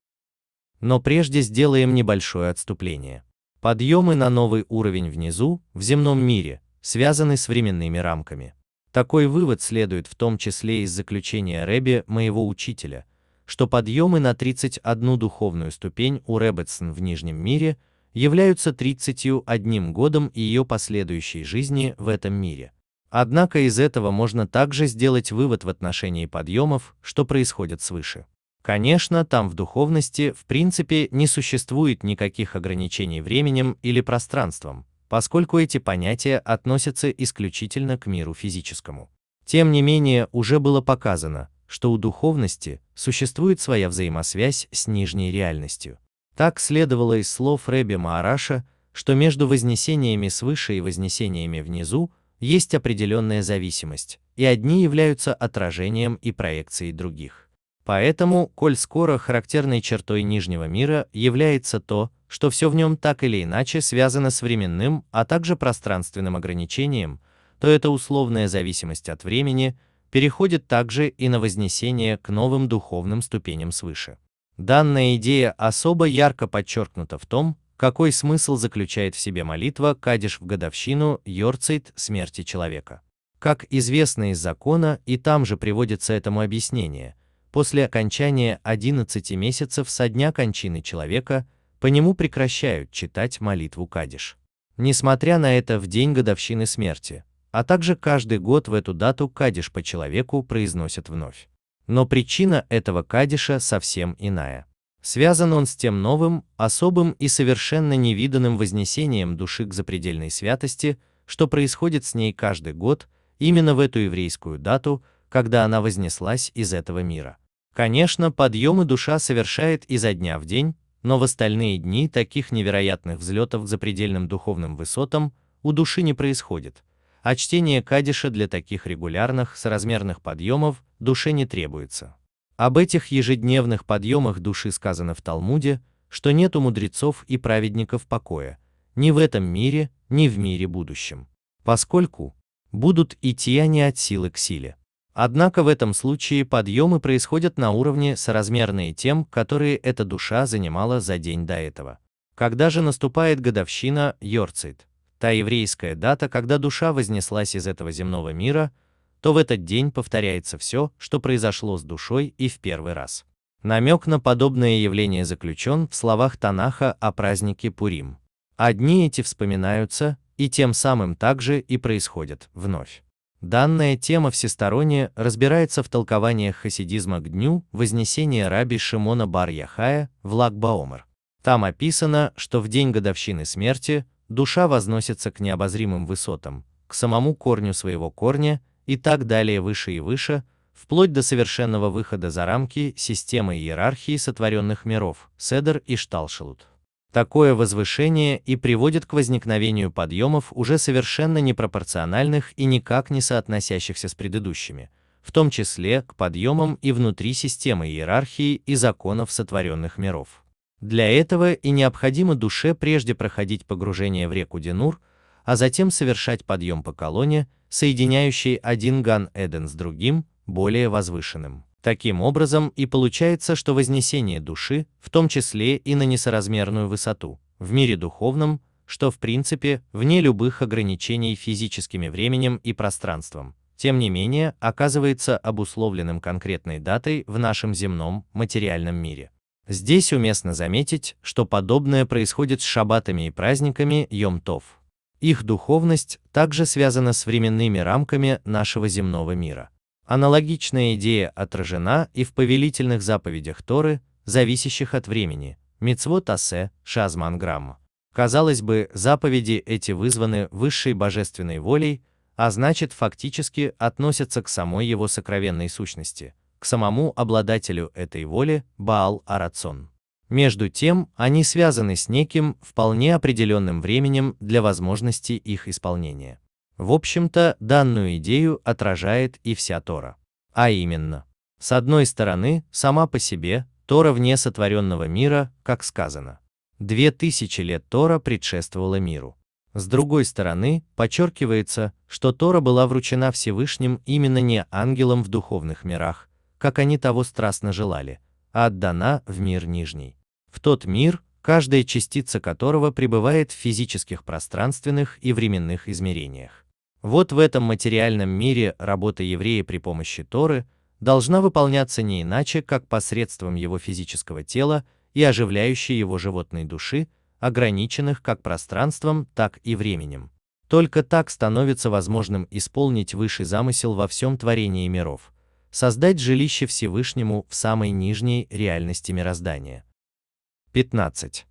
A: Но прежде сделаем небольшое отступление. Подъемы на новый уровень внизу, в земном мире, связаны с временными рамками. Такой вывод следует в том числе из заключения Рэби, моего учителя, что подъемы на 31 духовную ступень у Рэббетсон в Нижнем мире являются 31 годом ее последующей жизни в этом мире. Однако из этого можно также сделать вывод в отношении подъемов, что происходят свыше. Конечно, там в духовности в принципе не существует никаких ограничений временем или пространством, поскольку эти понятия относятся исключительно к миру физическому. Тем не менее, уже было показано, что у духовности существует своя взаимосвязь с нижней реальностью. Так следовало из слов Рэби Маараша, что между вознесениями свыше и вознесениями внизу есть определенная зависимость, и одни являются отражением и проекцией других. Поэтому, коль скоро характерной чертой Нижнего мира является то, что все в нем так или иначе связано с временным, а также пространственным ограничением, то эта условная зависимость от времени переходит также и на вознесение к новым духовным ступеням свыше. Данная идея особо ярко подчеркнута в том, какой смысл заключает в себе молитва Кадиш в годовщину Йорцейт смерти человека. Как известно из закона, и там же приводится этому объяснение, после окончания 11 месяцев со дня кончины человека, по нему прекращают читать молитву Кадиш. Несмотря на это, в день годовщины смерти, а также каждый год в эту дату Кадиш по человеку произносят вновь. Но причина этого Кадиша совсем иная. Связан он с тем новым, особым и совершенно невиданным вознесением души к запредельной святости, что происходит с ней каждый год, именно в эту еврейскую дату, когда она вознеслась из этого мира. Конечно, подъемы душа совершает изо дня в день, но в остальные дни таких невероятных взлетов к запредельным духовным высотам у души не происходит, а чтение кадиша для таких регулярных, соразмерных подъемов душе не требуется. Об этих ежедневных подъемах души сказано в Талмуде, что нет у мудрецов и праведников покоя, ни в этом мире, ни в мире будущем, поскольку будут идти они от силы к силе. Однако в этом случае подъемы происходят на уровне соразмерные тем, которые эта душа занимала за день до этого. Когда же наступает годовщина Йорцит, та еврейская дата, когда душа вознеслась из этого земного мира, то в этот день повторяется все, что произошло с душой и в первый раз. Намек на подобное явление заключен в словах Танаха о празднике Пурим. Одни эти вспоминаются, и тем самым также и происходят вновь. Данная тема всесторонне разбирается в толкованиях хасидизма к дню Вознесения раби Шимона бар-Яхая в Лагбаомер. Там описано, что в день годовщины смерти душа возносится к необозримым высотам, к самому корню своего корня и так далее выше и выше, вплоть до совершенного выхода за рамки системы иерархии сотворенных миров, Седер и Шталшелут. Такое возвышение и приводит к возникновению подъемов уже совершенно непропорциональных и никак не соотносящихся с предыдущими, в том числе к подъемам и внутри системы иерархии и законов сотворенных миров. Для этого и необходимо душе прежде проходить погружение в реку Денур, а затем совершать подъем по колонне, соединяющей один Ган-Эден с другим, более возвышенным. Таким образом и получается, что вознесение души, в том числе и на несоразмерную высоту, в мире духовном, что в принципе вне любых ограничений физическими временем и пространством, тем не менее оказывается обусловленным конкретной датой в нашем земном материальном мире. Здесь уместно заметить, что подобное происходит с шаббатами и праздниками Йом-Тов. Их духовность также связана с временными рамками нашего земного мира. Аналогичная идея отражена и в повелительных заповедях Торы, зависящих от времени, Мицвот Асе, Шазман. Казалось бы, заповеди эти вызваны высшей божественной волей, а значит фактически относятся к самой его сокровенной сущности, к самому обладателю этой воли, Баал Арацон. Между тем, они связаны с неким вполне определенным временем для возможности их исполнения. В общем-то, данную идею отражает и вся Тора. А именно, с одной стороны, сама по себе, Тора вне сотворенного мира, как сказано. Две тысячи лет Тора предшествовала миру. С другой стороны, подчеркивается, что Тора была вручена Всевышним именно не ангелам в духовных мирах, как они того страстно желали, а отдана в мир нижний. В тот мир, каждая частица которого пребывает в физических пространственных и временных измерениях. Вот в этом материальном мире работа еврея при помощи Торы должна выполняться не иначе, как посредством его физического тела и оживляющей его животной души, ограниченных как пространством, так и временем. Только так становится возможным исполнить высший замысел во всем творении миров, создать жилище Всевышнему в самой нижней реальности мироздания. 15.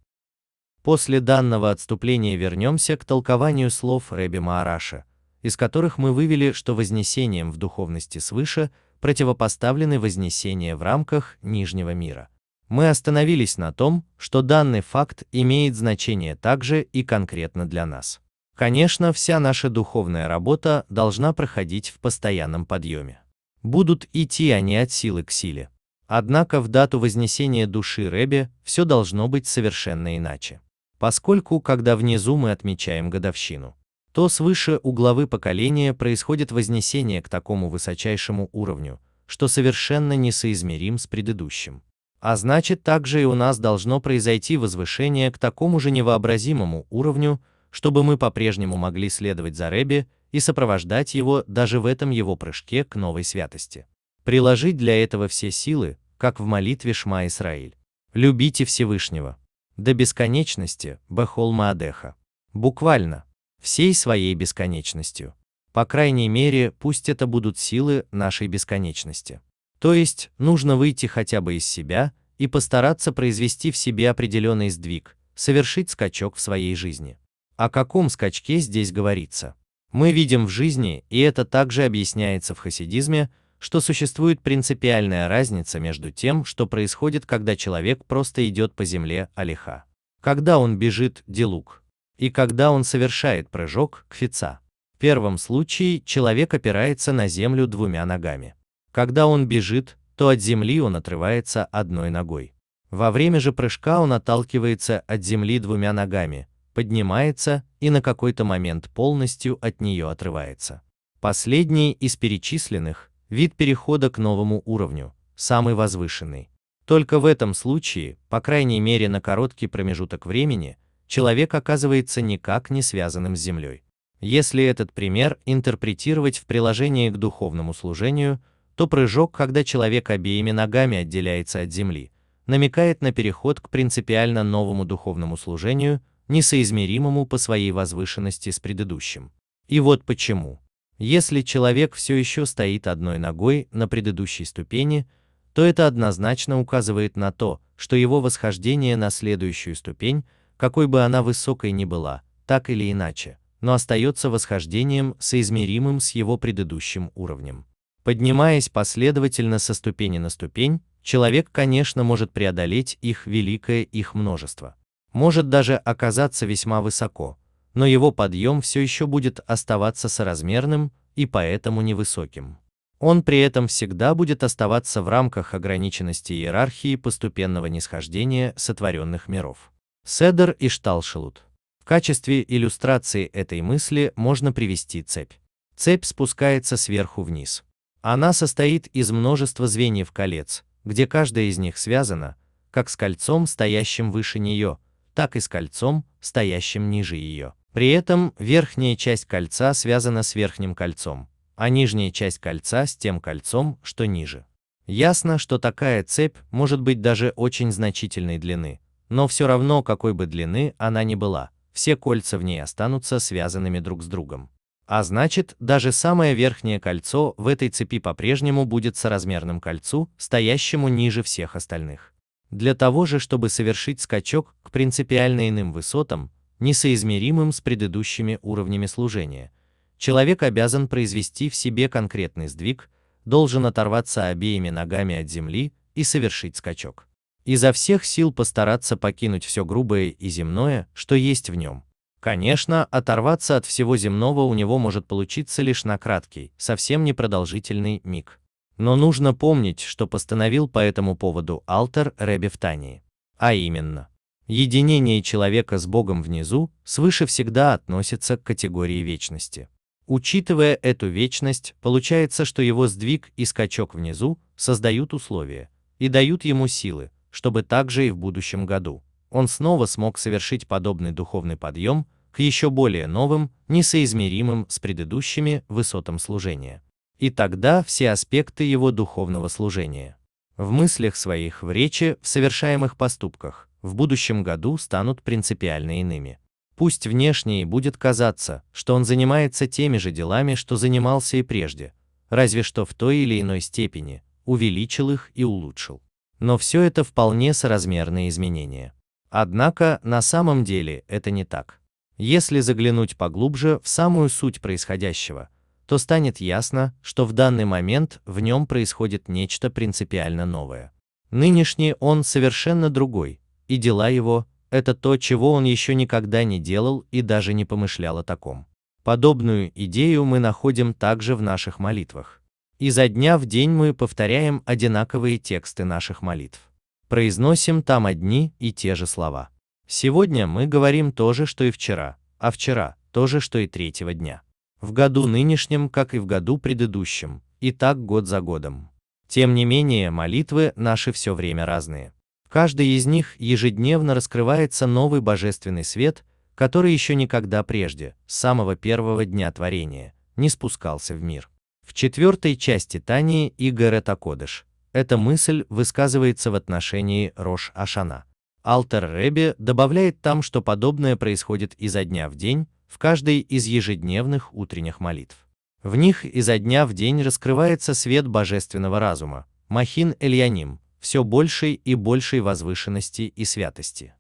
A: После данного отступления вернемся к толкованию слов Рэби Маараша, из которых мы вывели, что вознесением в духовности свыше противопоставлены вознесения в рамках нижнего мира. Мы остановились на том, что данный факт имеет значение также и конкретно для нас. Конечно, вся наша духовная работа должна проходить в постоянном подъеме. Будут идти они от силы к силе. Однако в дату вознесения души Ребе все должно быть совершенно иначе. Поскольку, когда внизу мы отмечаем годовщину, то свыше у главы поколения происходит вознесение к такому высочайшему уровню, что совершенно несоизмерим с предыдущим. А значит, также и у нас должно произойти возвышение к такому же невообразимому уровню, чтобы мы по-прежнему могли следовать за Рэби и сопровождать его даже в этом его прыжке к новой святости. Приложить для этого все силы, как в молитве Шма Исраиль. Любите Всевышнего. До бесконечности, Бехол Маадеха. Буквально. Всей своей бесконечностью. По крайней мере, пусть это будут силы нашей бесконечности. То есть, нужно выйти хотя бы из себя и постараться произвести в себе определенный сдвиг, совершить скачок в своей жизни. О каком скачке здесь говорится? Мы видим в жизни, и это также объясняется в хасидизме, что существует принципиальная разница между тем, что происходит, когда человек просто идет по земле алиха, когда он бежит дилук, и когда он совершает прыжок кфица. В первом случае человек опирается на землю двумя ногами. Когда он бежит, то от земли он отрывается одной ногой. Во время же прыжка он отталкивается от земли двумя ногами, поднимается и на какой-то момент полностью от нее отрывается. Последний из перечисленных – вид перехода к новому уровню, самый возвышенный. Только в этом случае, по крайней мере на короткий промежуток времени, человек оказывается никак не связанным с землей. Если этот пример интерпретировать в приложении к духовному служению, то прыжок, когда человек обеими ногами отделяется от земли, намекает на переход к принципиально новому духовному служению, несоизмеримому по своей возвышенности с предыдущим. И вот почему. Если человек все еще стоит одной ногой на предыдущей ступени, то это однозначно указывает на то, что его восхождение на следующую ступень, какой бы она высокой ни была, так или иначе, но остается восхождением, соизмеримым с его предыдущим уровнем. Поднимаясь последовательно со ступени на ступень, человек, конечно, может преодолеть их великое их множество. Может даже оказаться весьма высоко, но его подъем все еще будет оставаться соразмерным и поэтому невысоким. Он при этом всегда будет оставаться в рамках ограниченности иерархии постепенного нисхождения сотворенных миров. Седер и Шталшелут. В качестве иллюстрации этой мысли можно привести цепь. Цепь спускается сверху вниз. Она состоит из множества звеньев колец, где каждое из них связано, как с кольцом, стоящим выше нее, так и с кольцом, стоящим ниже ее. При этом верхняя часть кольца связана с верхним кольцом, а нижняя часть кольца с тем кольцом, что ниже. Ясно, что такая цепь может быть даже очень значительной длины, но все равно какой бы длины она ни была, все кольца в ней останутся связанными друг с другом. А значит, даже самое верхнее кольцо в этой цепи по-прежнему будет соразмерным кольцу, стоящему ниже всех остальных. Для того же, чтобы совершить скачок к принципиально иным высотам, несоизмеримым с предыдущими уровнями служения, человек обязан произвести в себе конкретный сдвиг, должен оторваться обеими ногами от земли и совершить скачок. Изо всех сил постараться покинуть все грубое и земное, что есть в нем, Конечно, оторваться от всего земного у него может получиться лишь на краткий, совсем непродолжительный миг. Но нужно помнить, что постановил по этому поводу Алтер Ребе в Тании. А именно, единение человека с Богом внизу свыше всегда относится к категории вечности. Учитывая эту вечность, получается, что его сдвиг и скачок внизу создают условия и дают ему силы, чтобы также и в будущем году он снова смог совершить подобный духовный подъем к еще более новым, несоизмеримым с предыдущими высотам служения. И тогда все аспекты его духовного служения в мыслях своих, в речи, в совершаемых поступках в будущем году станут принципиально иными. Пусть внешне будет казаться, что он занимается теми же делами, что занимался и прежде, разве что в той или иной степени увеличил их и улучшил. Но все это вполне соразмерные изменения. Однако на самом деле это не так. Если заглянуть поглубже в самую суть происходящего, то станет ясно, что в данный момент в нем происходит нечто принципиально новое. Нынешний он совершенно другой, и дела его – это то, чего он еще никогда не делал и даже не помышлял о таком. Подобную идею мы находим также в наших молитвах. Изо дня в день мы повторяем одинаковые тексты наших молитв произносим там одни и те же слова. Сегодня мы говорим то же, что и вчера, а вчера то же, что и третьего дня. В году нынешнем, как и в году предыдущем, и так год за годом. Тем не менее, молитвы наши все время разные. В каждой из них ежедневно раскрывается новый божественный свет, который еще никогда прежде, с самого первого дня творения, не спускался в мир. В четвертой части Тании Игорета Кодыш эта мысль высказывается в отношении Рош Ашана. Алтер Ребе добавляет там, что подобное происходит изо дня в день, в каждой из ежедневных утренних молитв. В них изо дня в день раскрывается свет божественного разума, Махин Эльяним, все большей и большей возвышенности и святости.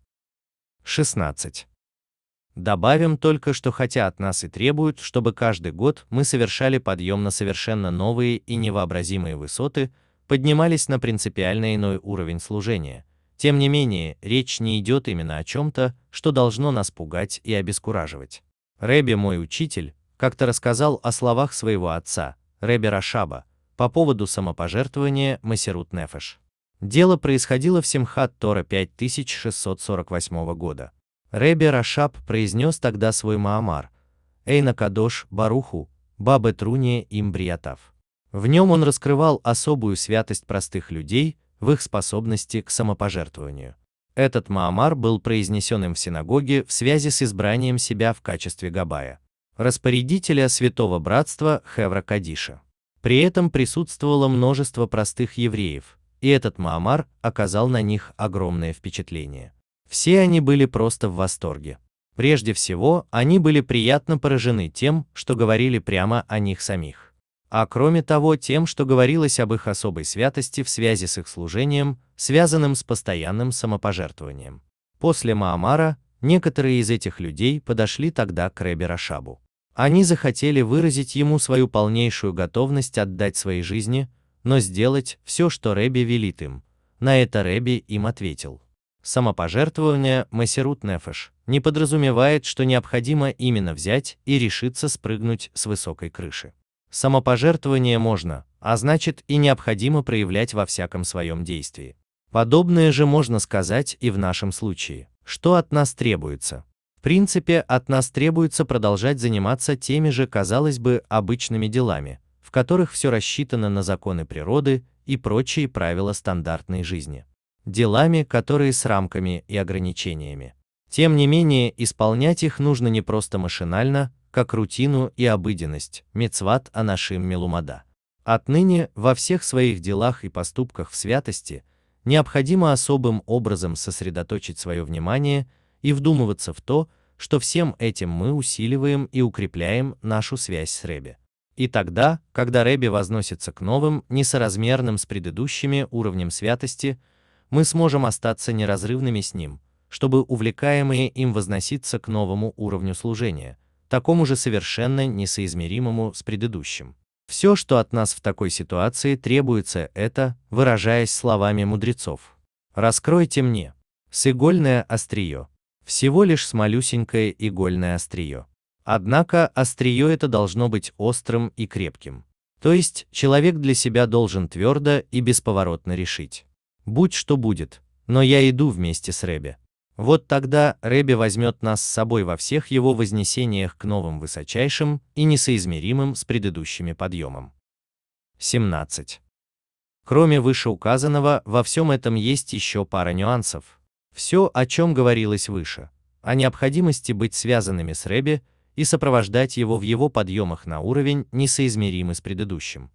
A: 16. Добавим только, что хотя от нас и требуют, чтобы каждый год мы совершали подъем на совершенно новые и невообразимые высоты, поднимались на принципиально иной уровень служения. Тем не менее, речь не идет именно о чем-то, что должно нас пугать и обескураживать. Ребе, мой учитель, как-то рассказал о словах своего отца, Ребе Рашаба, по поводу самопожертвования מסירות נפש. Дело происходило в Симхат Тора 5648 года. Ребе Рашаб произнес тогда свой מאמר, אין הקדוש ברוך הוא, Бабе Труния Имбриятав. В нем он раскрывал особую святость простых людей в их способности к самопожертвованию. Этот Маамар был произнесен им в синагоге в связи с избранием себя в качестве Габая, распорядителя Святого Братства Хевра Кадиша. При этом присутствовало множество простых евреев, и этот Маамар оказал на них огромное впечатление. Все они были просто в восторге. Прежде всего, они были приятно поражены тем, что говорили прямо о них самих. А кроме того, тем, что говорилось об их особой святости в связи с их служением, связанным с постоянным самопожертвованием. После Маамара, некоторые из этих людей подошли тогда к Ребе Рашабу. Они захотели выразить ему свою полнейшую готовность отдать своей жизни, но сделать все, что Рэби велит им. На это Рэби им ответил. Самопожертвование Масерут Нефеш не подразумевает, что необходимо именно взять и решиться спрыгнуть с высокой крыши. Самопожертвование можно, а значит и необходимо проявлять во всяком своем действии. Подобное же можно сказать и в нашем случае. Что от нас требуется? В принципе, от нас требуется продолжать заниматься теми же, казалось бы, обычными делами, в которых все рассчитано на законы природы и прочие правила стандартной жизни делами, которые с рамками и ограничениями. Тем не менее, исполнять их нужно не просто машинально, как рутину и обыденность, мецват анашим мелумада. Отныне во всех своих делах и поступках в святости необходимо особым образом сосредоточить свое внимание и вдумываться в то, что всем этим мы усиливаем и укрепляем нашу связь с Ребе. И тогда, когда Ребе возносится к новым, несоразмерным с предыдущими уровням святости, мы сможем остаться неразрывными с Ним, чтобы увлекаемые им возноситься к новому уровню служения, такому же совершенно несоизмеримому с предыдущим. Все, что от нас в такой ситуации требуется, это, выражаясь словами мудрецов. Раскройте мне с игольное острие. Всего лишь с малюсенькое игольное острие. Однако острие это должно быть острым и крепким. То есть человек для себя должен твердо и бесповоротно решить. Будь что будет, но я иду вместе с Рэбе. Вот тогда Рэбе возьмет нас с собой во всех его вознесениях к новым высочайшим и несоизмеримым с предыдущими подъемам. 17. Кроме вышеуказанного, во всем этом есть еще пара нюансов. Все, о чем говорилось выше, о необходимости быть связанными с Рэбе и сопровождать его в его подъемах на уровень, несоизмеримый с предыдущим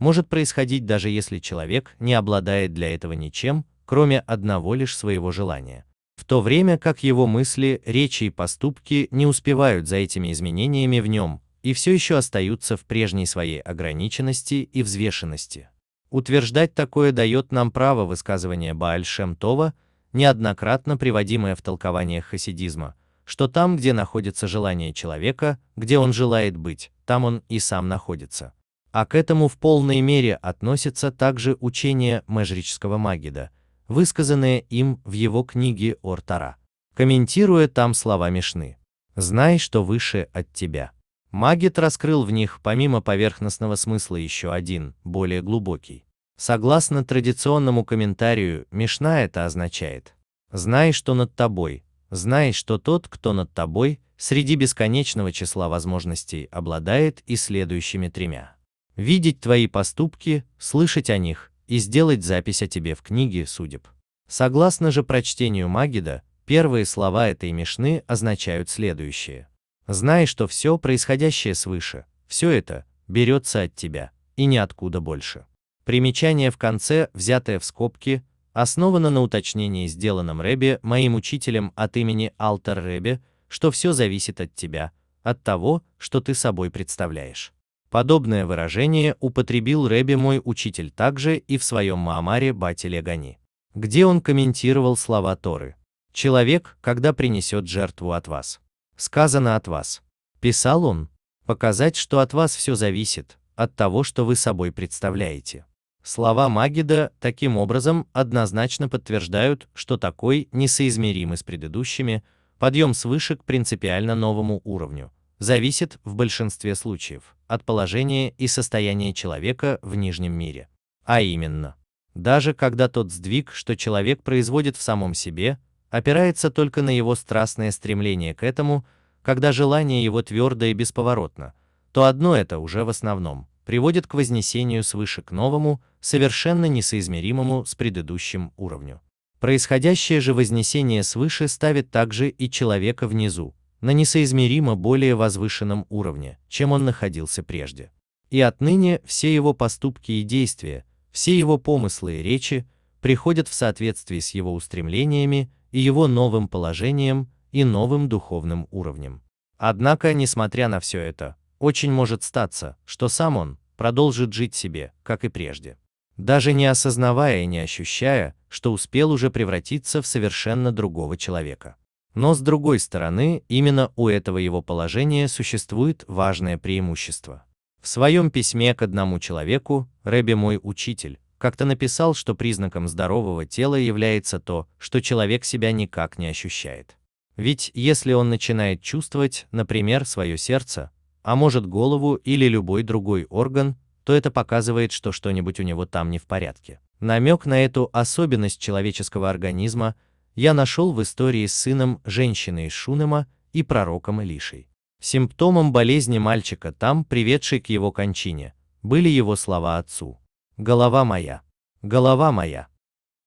A: может происходить даже если человек не обладает для этого ничем, кроме одного лишь своего желания. В то время как его мысли, речи и поступки не успевают за этими изменениями в нем и все еще остаются в прежней своей ограниченности и взвешенности. Утверждать такое дает нам право высказывания Бааль Шем Това, неоднократно приводимое в толкованиях хасидизма, что там, где находится желание человека, где он желает быть, там он и сам находится. А к этому в полной мере относится также учение Межрического Магида, высказанное им в его книге Ортара, комментируя там слова Мишны. «Знай, что выше от тебя». Магид раскрыл в них помимо поверхностного смысла еще один, более глубокий. Согласно традиционному комментарию, Мишна это означает «Знай, что над тобой, знай, что тот, кто над тобой, среди бесконечного числа возможностей обладает и следующими тремя видеть твои поступки, слышать о них и сделать запись о тебе в книге судеб. Согласно же прочтению Магида, первые слова этой Мишны означают следующее. Знай, что все происходящее свыше, все это берется от тебя, и ниоткуда больше. Примечание в конце, взятое в скобки, основано на уточнении, сделанном Рэбе моим учителем от имени Алтар Рэбе, что все зависит от тебя, от того, что ты собой представляешь. Подобное выражение употребил Рэбе мой учитель также и в своем Маамаре Бати Гани, где он комментировал слова Торы. «Человек, когда принесет жертву от вас». Сказано от вас. Писал он, показать, что от вас все зависит, от того, что вы собой представляете. Слова Магида таким образом однозначно подтверждают, что такой несоизмеримый с предыдущими подъем свыше к принципиально новому уровню зависит в большинстве случаев от положения и состояния человека в нижнем мире. А именно, даже когда тот сдвиг, что человек производит в самом себе, опирается только на его страстное стремление к этому, когда желание его твердо и бесповоротно, то одно это уже в основном приводит к вознесению свыше к новому, совершенно несоизмеримому с предыдущим уровню. Происходящее же вознесение свыше ставит также и человека внизу, на несоизмеримо более возвышенном уровне, чем он находился прежде. И отныне все его поступки и действия, все его помыслы и речи приходят в соответствии с его устремлениями и его новым положением и новым духовным уровнем. Однако, несмотря на все это, очень может статься, что сам он продолжит жить себе, как и прежде, даже не осознавая и не ощущая, что успел уже превратиться в совершенно другого человека. Но с другой стороны, именно у этого его положения существует важное преимущество. В своем письме к одному человеку, Рэбе мой учитель, как-то написал, что признаком здорового тела является то, что человек себя никак не ощущает. Ведь если он начинает чувствовать, например, свое сердце, а может голову или любой другой орган, то это показывает, что что-нибудь у него там не в порядке. Намек на эту особенность человеческого организма я нашел в истории с сыном женщины из Шунема и пророком Илишей. Симптомом болезни мальчика там, приведшей к его кончине, были его слова отцу. «Голова моя! Голова моя!»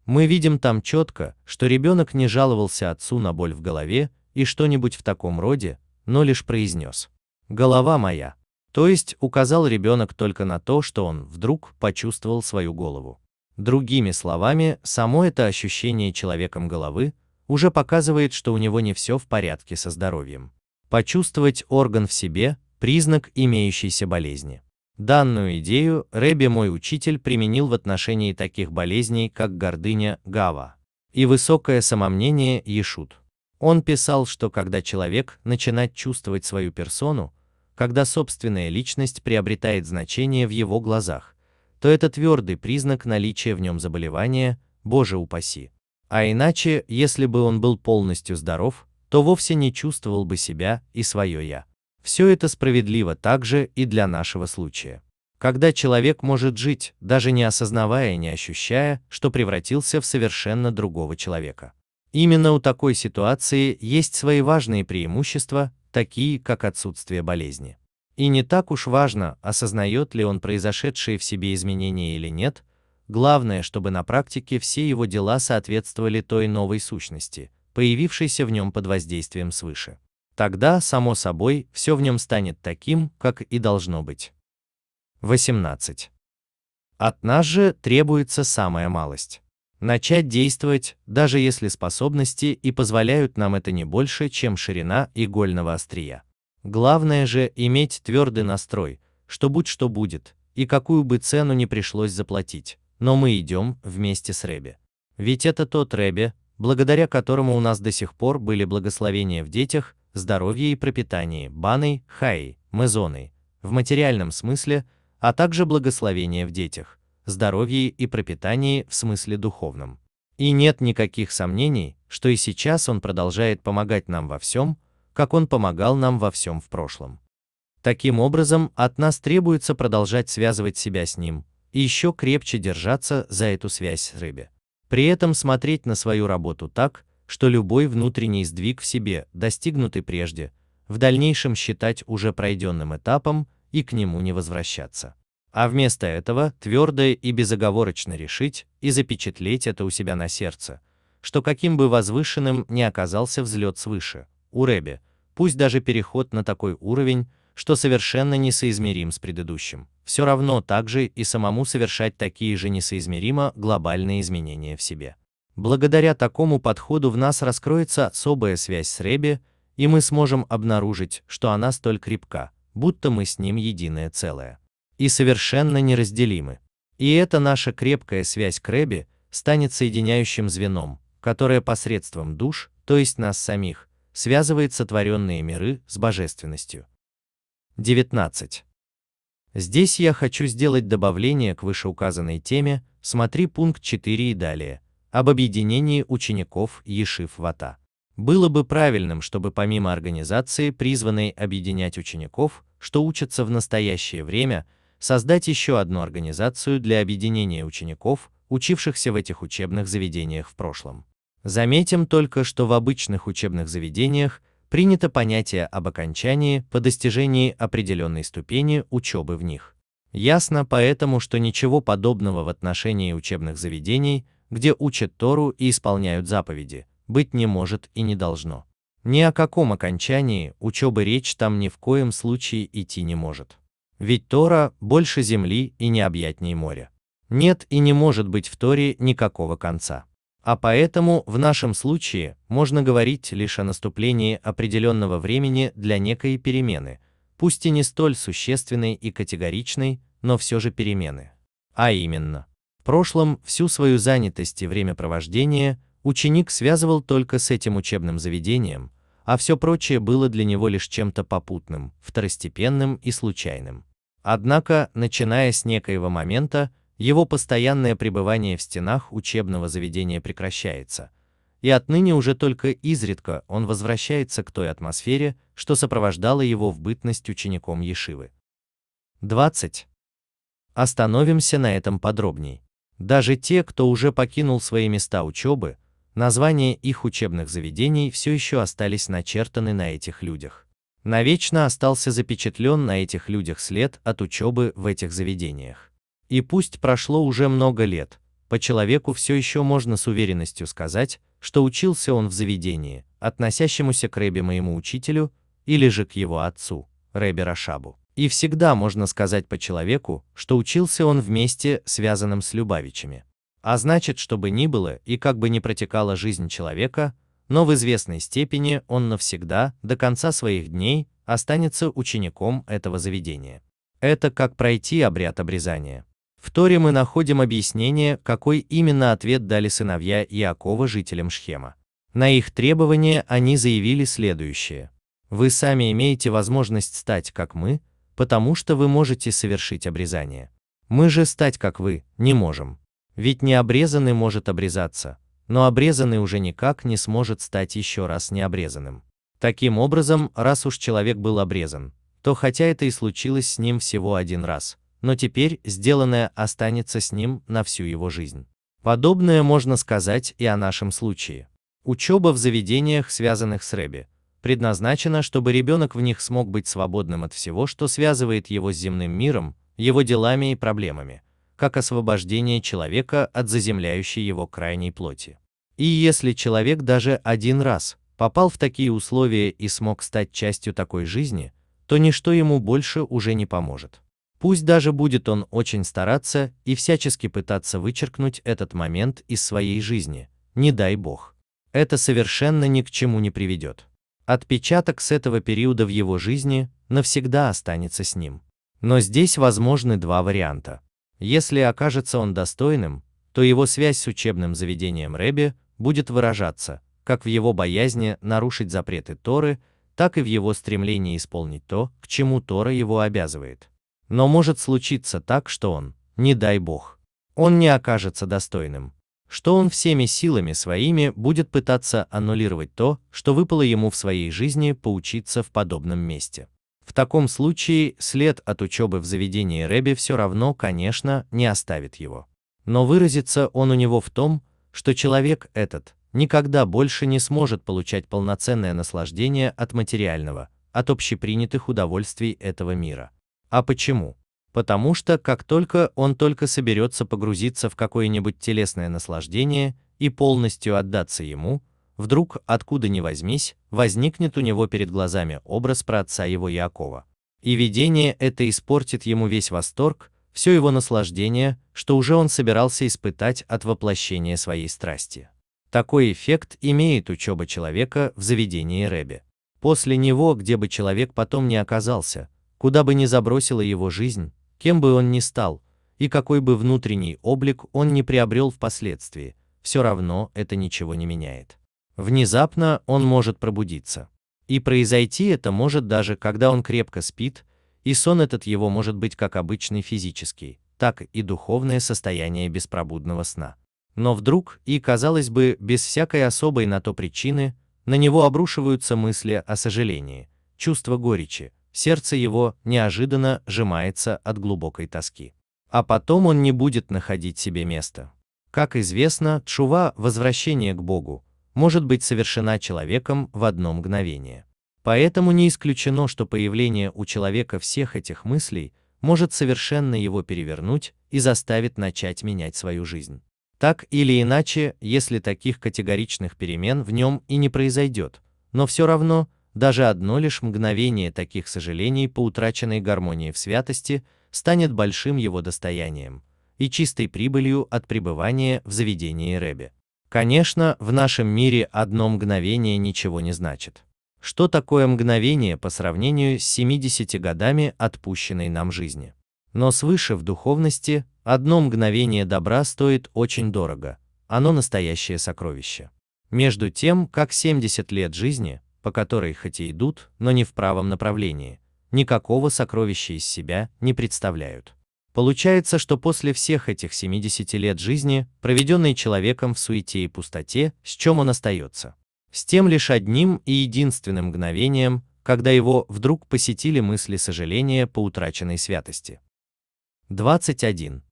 A: Мы видим там четко, что ребенок не жаловался отцу на боль в голове и что-нибудь в таком роде, но лишь произнес «Голова моя!» То есть указал ребенок только на то, что он вдруг почувствовал свою голову. Другими словами, само это ощущение человеком головы уже показывает, что у него не все в порядке со здоровьем. Почувствовать орган в себе – признак имеющейся болезни. Данную идею Рэби мой учитель применил в отношении таких болезней, как гордыня Гава и высокое самомнение Ешут. Он писал, что когда человек начинает чувствовать свою персону, когда собственная личность приобретает значение в его глазах, то это твердый признак наличия в нем заболевания, боже упаси. А иначе, если бы он был полностью здоров, то вовсе не чувствовал бы себя и свое «я». Все это справедливо также и для нашего случая. Когда человек может жить, даже не осознавая и не ощущая, что превратился в совершенно другого человека. Именно у такой ситуации есть свои важные преимущества, такие как отсутствие болезни. И не так уж важно, осознает ли он произошедшие в себе изменения или нет, главное, чтобы на практике все его дела соответствовали той новой сущности, появившейся в нем под воздействием свыше. Тогда, само собой, все в нем станет таким, как и должно быть. 18. От нас же требуется самая малость. Начать действовать, даже если способности и позволяют нам это не больше, чем ширина игольного острия. Главное же иметь твердый настрой, что будь что будет, и какую бы цену не пришлось заплатить, но мы идем вместе с Ребе. Ведь это тот Ребе, благодаря которому у нас до сих пор были благословения в детях, здоровье и пропитании, баной, хаей, мезоной, в материальном смысле, а также благословения в детях, здоровье и пропитании в смысле духовном. И нет никаких сомнений, что и сейчас он продолжает помогать нам во всем, как Он помогал нам во всем в прошлом. Таким образом, от нас требуется продолжать связывать себя с Ним и еще крепче держаться за эту связь с рыбе. При этом смотреть на свою работу так, что любой внутренний сдвиг в себе, достигнутый прежде, в дальнейшем считать уже пройденным этапом и к нему не возвращаться. А вместо этого твердо и безоговорочно решить и запечатлеть это у себя на сердце, что каким бы возвышенным ни оказался взлет свыше, у Рэби, пусть даже переход на такой уровень, что совершенно несоизмерим с предыдущим, все равно также и самому совершать такие же несоизмеримо глобальные изменения в себе. Благодаря такому подходу в нас раскроется особая связь с Реби, и мы сможем обнаружить, что она столь крепка, будто мы с ним единое целое. И совершенно неразделимы. И эта наша крепкая связь к станет соединяющим звеном, которое посредством душ, то есть нас самих, связывает сотворенные миры с божественностью. 19. Здесь я хочу сделать добавление к вышеуказанной теме, смотри пункт 4 и далее, об объединении учеников Ешив Вата. Было бы правильным, чтобы помимо организации, призванной объединять учеников, что учатся в настоящее время, создать еще одну организацию для объединения учеников, учившихся в этих учебных заведениях в прошлом. Заметим только, что в обычных учебных заведениях принято понятие об окончании по достижении определенной ступени учебы в них. Ясно поэтому, что ничего подобного в отношении учебных заведений, где учат Тору и исполняют заповеди, быть не может и не должно. Ни о каком окончании учебы речь там ни в коем случае идти не может. Ведь Тора больше земли и необъятней моря. Нет и не может быть в Торе никакого конца. А поэтому в нашем случае можно говорить лишь о наступлении определенного времени для некой перемены, пусть и не столь существенной и категоричной, но все же перемены. А именно, в прошлом всю свою занятость и времяпровождение ученик связывал только с этим учебным заведением, а все прочее было для него лишь чем-то попутным, второстепенным и случайным. Однако, начиная с некоего момента, его постоянное пребывание в стенах учебного заведения прекращается, и отныне уже только изредка он возвращается к той атмосфере, что сопровождала его в бытность учеником Ешивы. 20. Остановимся на этом подробней. Даже те, кто уже покинул свои места учебы, названия их учебных заведений все еще остались начертаны на этих людях. Навечно остался запечатлен на этих людях след от учебы в этих заведениях. И пусть прошло уже много лет, по человеку все еще можно с уверенностью сказать, что учился он в заведении, относящемуся к Рэбе моему учителю, или же к его отцу, Рэбе Рашабу. И всегда можно сказать по человеку, что учился он вместе, связанным с Любавичами. А значит, что бы ни было и как бы ни протекала жизнь человека, но в известной степени он навсегда, до конца своих дней, останется учеником этого заведения. Это как пройти обряд обрезания. В Торе мы находим объяснение, какой именно ответ дали сыновья Иакова жителям Шхема. На их требование они заявили следующее. Вы сами имеете возможность стать как мы, потому что вы можете совершить обрезание. Мы же стать как вы не можем. Ведь не обрезанный может обрезаться, но обрезанный уже никак не сможет стать еще раз необрезанным. Таким образом, раз уж человек был обрезан, то хотя это и случилось с ним всего один раз, но теперь сделанное останется с ним на всю его жизнь. Подобное можно сказать и о нашем случае. Учеба в заведениях, связанных с Рэби, предназначена, чтобы ребенок в них смог быть свободным от всего, что связывает его с земным миром, его делами и проблемами, как освобождение человека от заземляющей его крайней плоти. И если человек даже один раз попал в такие условия и смог стать частью такой жизни, то ничто ему больше уже не поможет. Пусть даже будет он очень стараться и всячески пытаться вычеркнуть этот момент из своей жизни, не дай бог. Это совершенно ни к чему не приведет. Отпечаток с этого периода в его жизни навсегда останется с ним. Но здесь возможны два варианта. Если окажется он достойным, то его связь с учебным заведением Рэби будет выражаться, как в его боязни нарушить запреты Торы, так и в его стремлении исполнить то, к чему Тора его обязывает. Но может случиться так, что он, не дай бог, он не окажется достойным, что он всеми силами своими будет пытаться аннулировать то, что выпало ему в своей жизни поучиться в подобном месте. В таком случае след от учебы в заведении Рэби все равно, конечно, не оставит его. Но выразится он у него в том, что человек этот никогда больше не сможет получать полноценное наслаждение от материального, от общепринятых удовольствий этого мира. А почему? Потому что как только он только соберется погрузиться в какое-нибудь телесное наслаждение и полностью отдаться ему, вдруг, откуда ни возьмись, возникнет у него перед глазами образ праотца его Якова. И видение это испортит ему весь восторг, все его наслаждение, что уже он собирался испытать от воплощения своей страсти. Такой эффект имеет учеба человека в заведении Рэбе. После него, где бы человек потом ни оказался, куда бы ни забросила его жизнь, кем бы он ни стал, и какой бы внутренний облик он не приобрел впоследствии, все равно это ничего не меняет. Внезапно он может пробудиться. И произойти это может даже, когда он крепко спит, и сон этот его может быть как обычный физический, так и духовное состояние беспробудного сна. Но вдруг, и казалось бы, без всякой особой на то причины, на него обрушиваются мысли о сожалении, чувство горечи, сердце его неожиданно сжимается от глубокой тоски. А потом он не будет находить себе места. Как известно, тшува, возвращение к Богу, может быть совершена человеком в одно мгновение. Поэтому не исключено, что появление у человека всех этих мыслей может совершенно его перевернуть и заставит начать менять свою жизнь. Так или иначе, если таких категоричных перемен в нем и не произойдет, но все равно, даже одно лишь мгновение таких сожалений по утраченной гармонии в святости станет большим его достоянием и чистой прибылью от пребывания в заведении Рэбе. Конечно, в нашем мире одно мгновение ничего не значит. Что такое мгновение по сравнению с 70 годами отпущенной нам жизни? Но свыше в духовности одно мгновение добра стоит очень дорого, оно настоящее сокровище. Между тем, как 70 лет жизни, по которой хоть и идут, но не в правом направлении, никакого сокровища из себя не представляют. Получается, что после всех этих 70 лет жизни, проведенной человеком в суете и пустоте, с чем он остается? С тем лишь одним и единственным мгновением, когда его вдруг посетили мысли сожаления по утраченной святости. 21.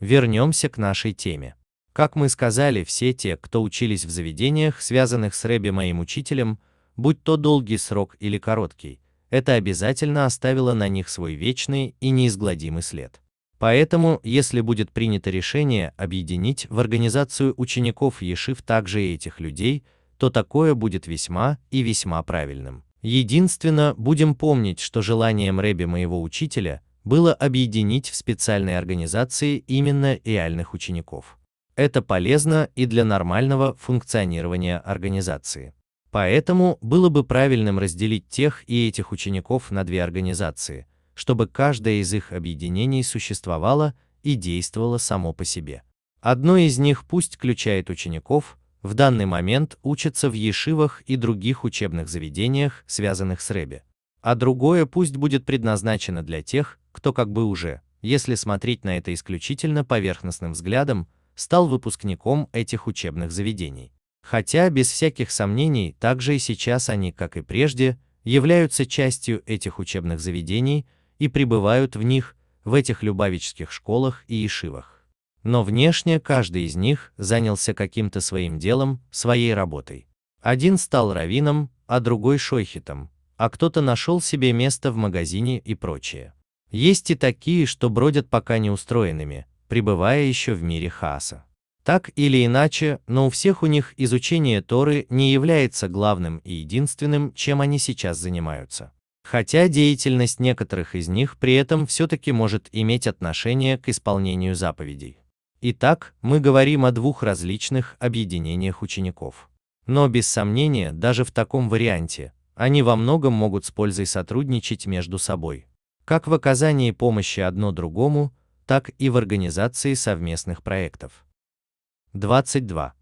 A: Вернемся к нашей теме. Как мы сказали, все те, кто учились в заведениях, связанных с Рэби моим учителем, будь то долгий срок или короткий, это обязательно оставило на них свой вечный и неизгладимый след. Поэтому, если будет принято решение объединить в организацию учеников Ешив также и этих людей, то такое будет весьма и весьма правильным. Единственно, будем помнить, что желанием Рэби моего учителя было объединить в специальной организации именно реальных учеников. Это полезно и для нормального функционирования организации. Поэтому было бы правильным разделить тех и этих учеников на две организации, чтобы каждое из их объединений существовало и действовало само по себе. Одно из них пусть включает учеников, в данный момент учатся в ешивах и других учебных заведениях, связанных с Рэбе. А другое пусть будет предназначено для тех, кто как бы уже, если смотреть на это исключительно поверхностным взглядом, стал выпускником этих учебных заведений. Хотя, без всяких сомнений, также и сейчас они, как и прежде, являются частью этих учебных заведений и пребывают в них, в этих любавических школах и ешивах. Но внешне каждый из них занялся каким-то своим делом, своей работой. Один стал раввином, а другой шойхитом, а кто-то нашел себе место в магазине и прочее. Есть и такие, что бродят пока не устроенными, пребывая еще в мире хаоса. Так или иначе, но у всех у них изучение Торы не является главным и единственным, чем они сейчас занимаются. Хотя деятельность некоторых из них при этом все-таки может иметь отношение к исполнению заповедей. Итак, мы говорим о двух различных объединениях учеников. Но без сомнения, даже в таком варианте, они во многом могут с пользой сотрудничать между собой. Как в оказании помощи одно другому, так и в организации совместных проектов. 22.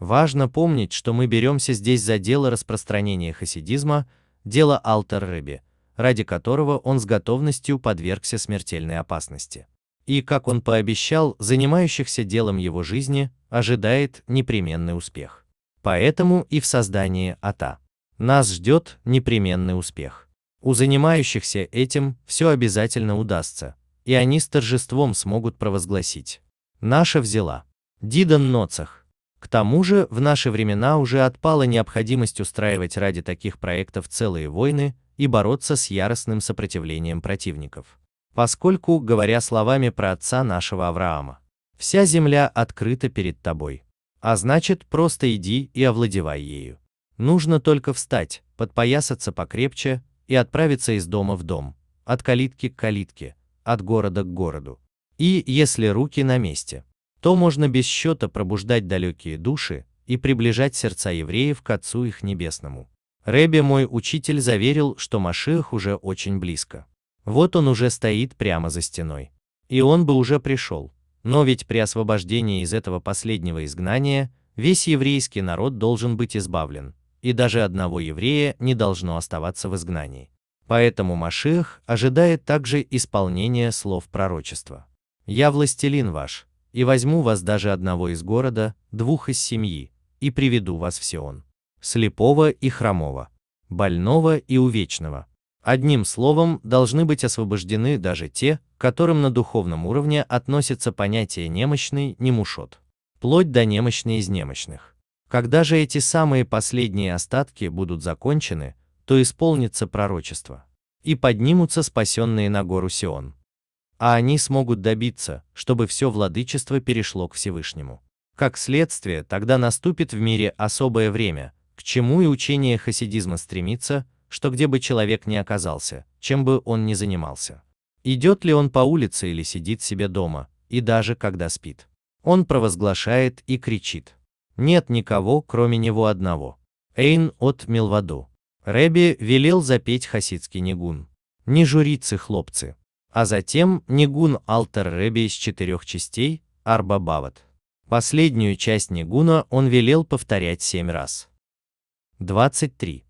A: Важно помнить, что мы беремся здесь за дело распространения хасидизма, дело Алтер-Рыби, ради которого он с готовностью подвергся смертельной опасности и, как он пообещал, занимающихся делом его жизни, ожидает непременный успех. Поэтому и в создании АТА нас ждет непременный успех. У занимающихся этим все обязательно удастся, и они с торжеством смогут провозгласить. Наша взяла. Дидан Ноцах. К тому же, в наши времена уже отпала необходимость устраивать ради таких проектов целые войны и бороться с яростным сопротивлением противников поскольку, говоря словами про отца нашего Авраама, вся земля открыта перед тобой. А значит, просто иди и овладевай ею. Нужно только встать, подпоясаться покрепче и отправиться из дома в дом, от калитки к калитке, от города к городу. И, если руки на месте, то можно без счета пробуждать далекие души и приближать сердца евреев к Отцу их Небесному. Рэбе мой учитель заверил, что Машиах уже очень близко. Вот он уже стоит прямо за стеной. И он бы уже пришел. Но ведь при освобождении из этого последнего изгнания весь еврейский народ должен быть избавлен, и даже одного еврея не должно оставаться в изгнании. Поэтому Машиах ожидает также исполнения слов пророчества. «Я властелин ваш, и возьму вас даже одного из города, двух из семьи, и приведу вас в Сион, слепого и хромого, больного и увечного. Одним словом, должны быть освобождены даже те, которым на духовном уровне относится понятие немощный, немушот, вплоть до немощный из немощных. Когда же эти самые последние остатки будут закончены, то исполнится пророчество, и поднимутся спасенные на гору Сион. А они смогут добиться, чтобы все владычество перешло к Всевышнему. Как следствие, тогда наступит в мире особое время, к чему и учение хасидизма стремится, что где бы человек ни оказался, чем бы он ни занимался. Идет ли он по улице или сидит себе дома, и даже когда спит. Он провозглашает и кричит. Нет никого, кроме него одного. Эйн от Милваду. Рэби велел запеть хасидский нигун. Не журиться, хлопцы. А затем нигун алтар Рэби из четырех частей, Арба Бават. Последнюю часть нигуна он велел повторять семь раз. 23.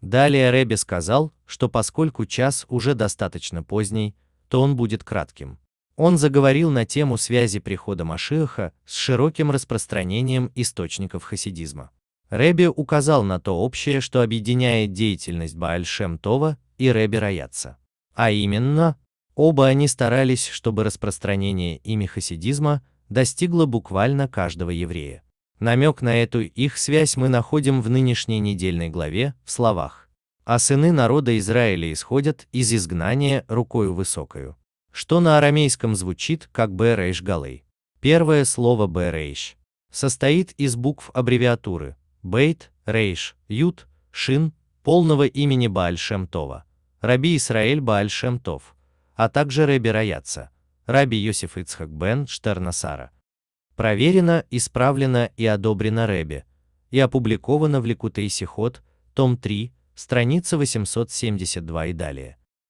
A: Далее Рэби сказал, что поскольку час уже достаточно поздний, то он будет кратким. Он заговорил на тему связи прихода Машиаха с широким распространением источников хасидизма. Рэби указал на то общее, что объединяет деятельность Бааль-Шем Това и Рэби Раяца. А именно, оба они старались, чтобы распространение ими хасидизма достигло буквально каждого еврея. Намек на эту их связь мы находим в нынешней недельной главе в словах «А сыны народа Израиля исходят из изгнания рукою высокою» что на арамейском звучит как Б-Рейш Галей. Первое слово Б-Рейш состоит из букв аббревиатуры Бейт, Рейш, Ют, Шин, полного имени Бааль-Шем Това, Раби Исраэль Бааль-Шем Тов, а также Реби Раяца, Раби Йосиф Ицхак бен Штернасара. Проверено, исправлено и одобрено Реби, и опубликовано в Ликутей Сихот, том 3, страница 872 и далее.